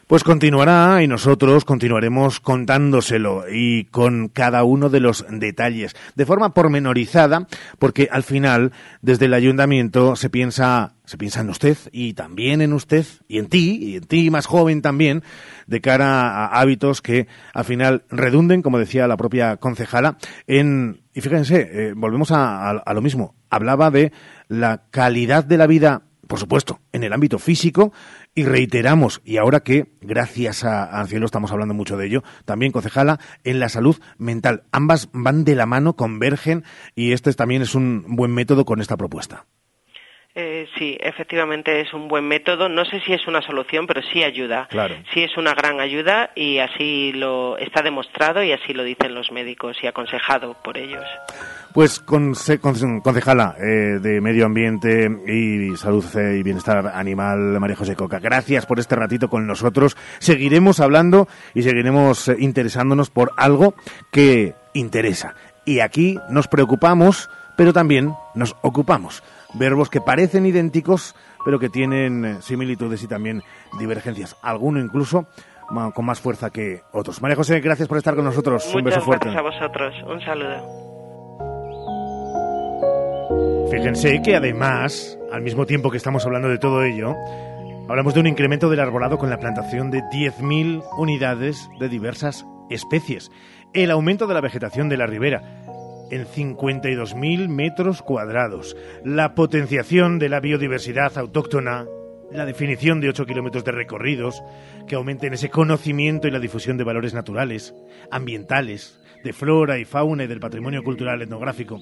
Pues continuará y nosotros continuaremos contándoselo y con cada uno de los detalles de forma pormenorizada porque al final desde el ayuntamiento se piensa se piensa en usted y también en usted y en ti y en ti más joven también de cara a hábitos que al final redunden como decía la propia concejala en y fíjense eh, volvemos a, a- a lo mismo. Hablaba de la calidad de la vida por supuesto, en el ámbito físico y reiteramos, y ahora que gracias a, Cielo estamos hablando mucho de ello, también concejala, en la salud mental. Ambas van de la mano, convergen y este también es un buen método con esta propuesta. Eh, sí, efectivamente es un buen método. No sé si es una solución, pero sí ayuda. Claro. Sí es una gran ayuda y así lo está demostrado y así lo dicen los médicos y aconsejado por ellos. Pues concejala eh, de Medio Ambiente y Salud y Bienestar Animal, María José Coca, gracias por este ratito con nosotros. Seguiremos hablando y seguiremos eh, interesándonos por algo que interesa. Y aquí nos preocupamos, pero también nos ocupamos. Verbos que parecen idénticos, pero que tienen eh, similitudes y también divergencias. Alguno incluso con más fuerza que otros. María José, gracias por estar con nosotros. Un beso fuerte. gracias a vosotros. Un saludo. Fíjense que además, al mismo tiempo que estamos hablando de todo ello, hablamos de un incremento del arbolado con la plantación de 10.000 unidades de diversas especies, el aumento de la vegetación de la ribera en 52.000 metros cuadrados, la potenciación de la biodiversidad autóctona, la definición de 8 kilómetros de recorridos que aumenten ese conocimiento y la difusión de valores naturales, ambientales, de flora y fauna y del patrimonio cultural etnográfico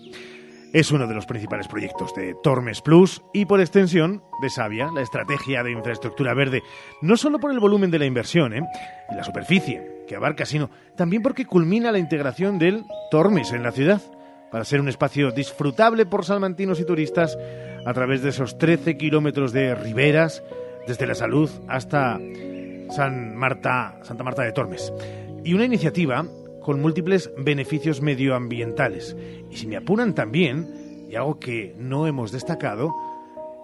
es uno de los principales proyectos de Tormes Plus y por extensión de Sabia, la estrategia de infraestructura verde, no solo por el volumen de la inversión ¿eh? y la superficie que abarca, sino también porque culmina la integración del Tormes en la ciudad, para ser un espacio disfrutable por salmantinos y turistas a través de esos 13 kilómetros de riberas, desde la salud hasta San Marta, Santa Marta de Tormes. Y una iniciativa con múltiples beneficios medioambientales. Y si me apuran también, y algo que no hemos destacado,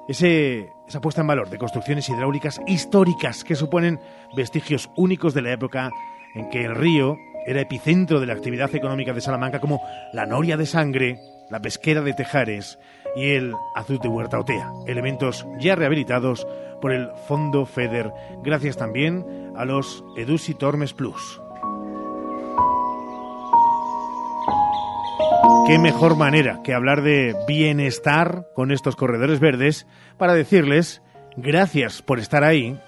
ese, esa puesta en valor de construcciones hidráulicas históricas que suponen vestigios únicos de la época en que el río era epicentro de la actividad económica de Salamanca como la Noria de Sangre, la Pesquera de Tejares y el Azul de Huerta Otea, elementos ya rehabilitados por el Fondo FEDER, gracias también a los Edusi Tormes Plus. ¿Qué mejor manera que hablar de bienestar con estos corredores verdes para decirles gracias por estar ahí,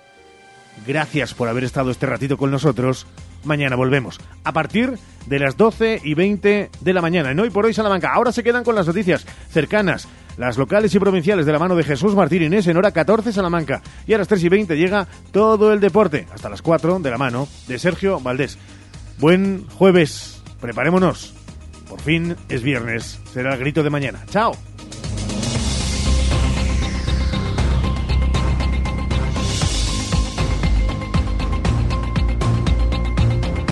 gracias por haber estado este ratito con nosotros, mañana volvemos a partir de las 12 y 20 de la mañana en Hoy por Hoy Salamanca. Ahora se quedan con las noticias cercanas, las locales y provinciales de la mano de Jesús Martín Inés en hora 14 Salamanca. Y a las 3 y 20 llega todo el deporte, hasta las 4 de la mano de Sergio Valdés. Buen jueves, preparémonos por fin es viernes. Será el grito de mañana. ¡Chao!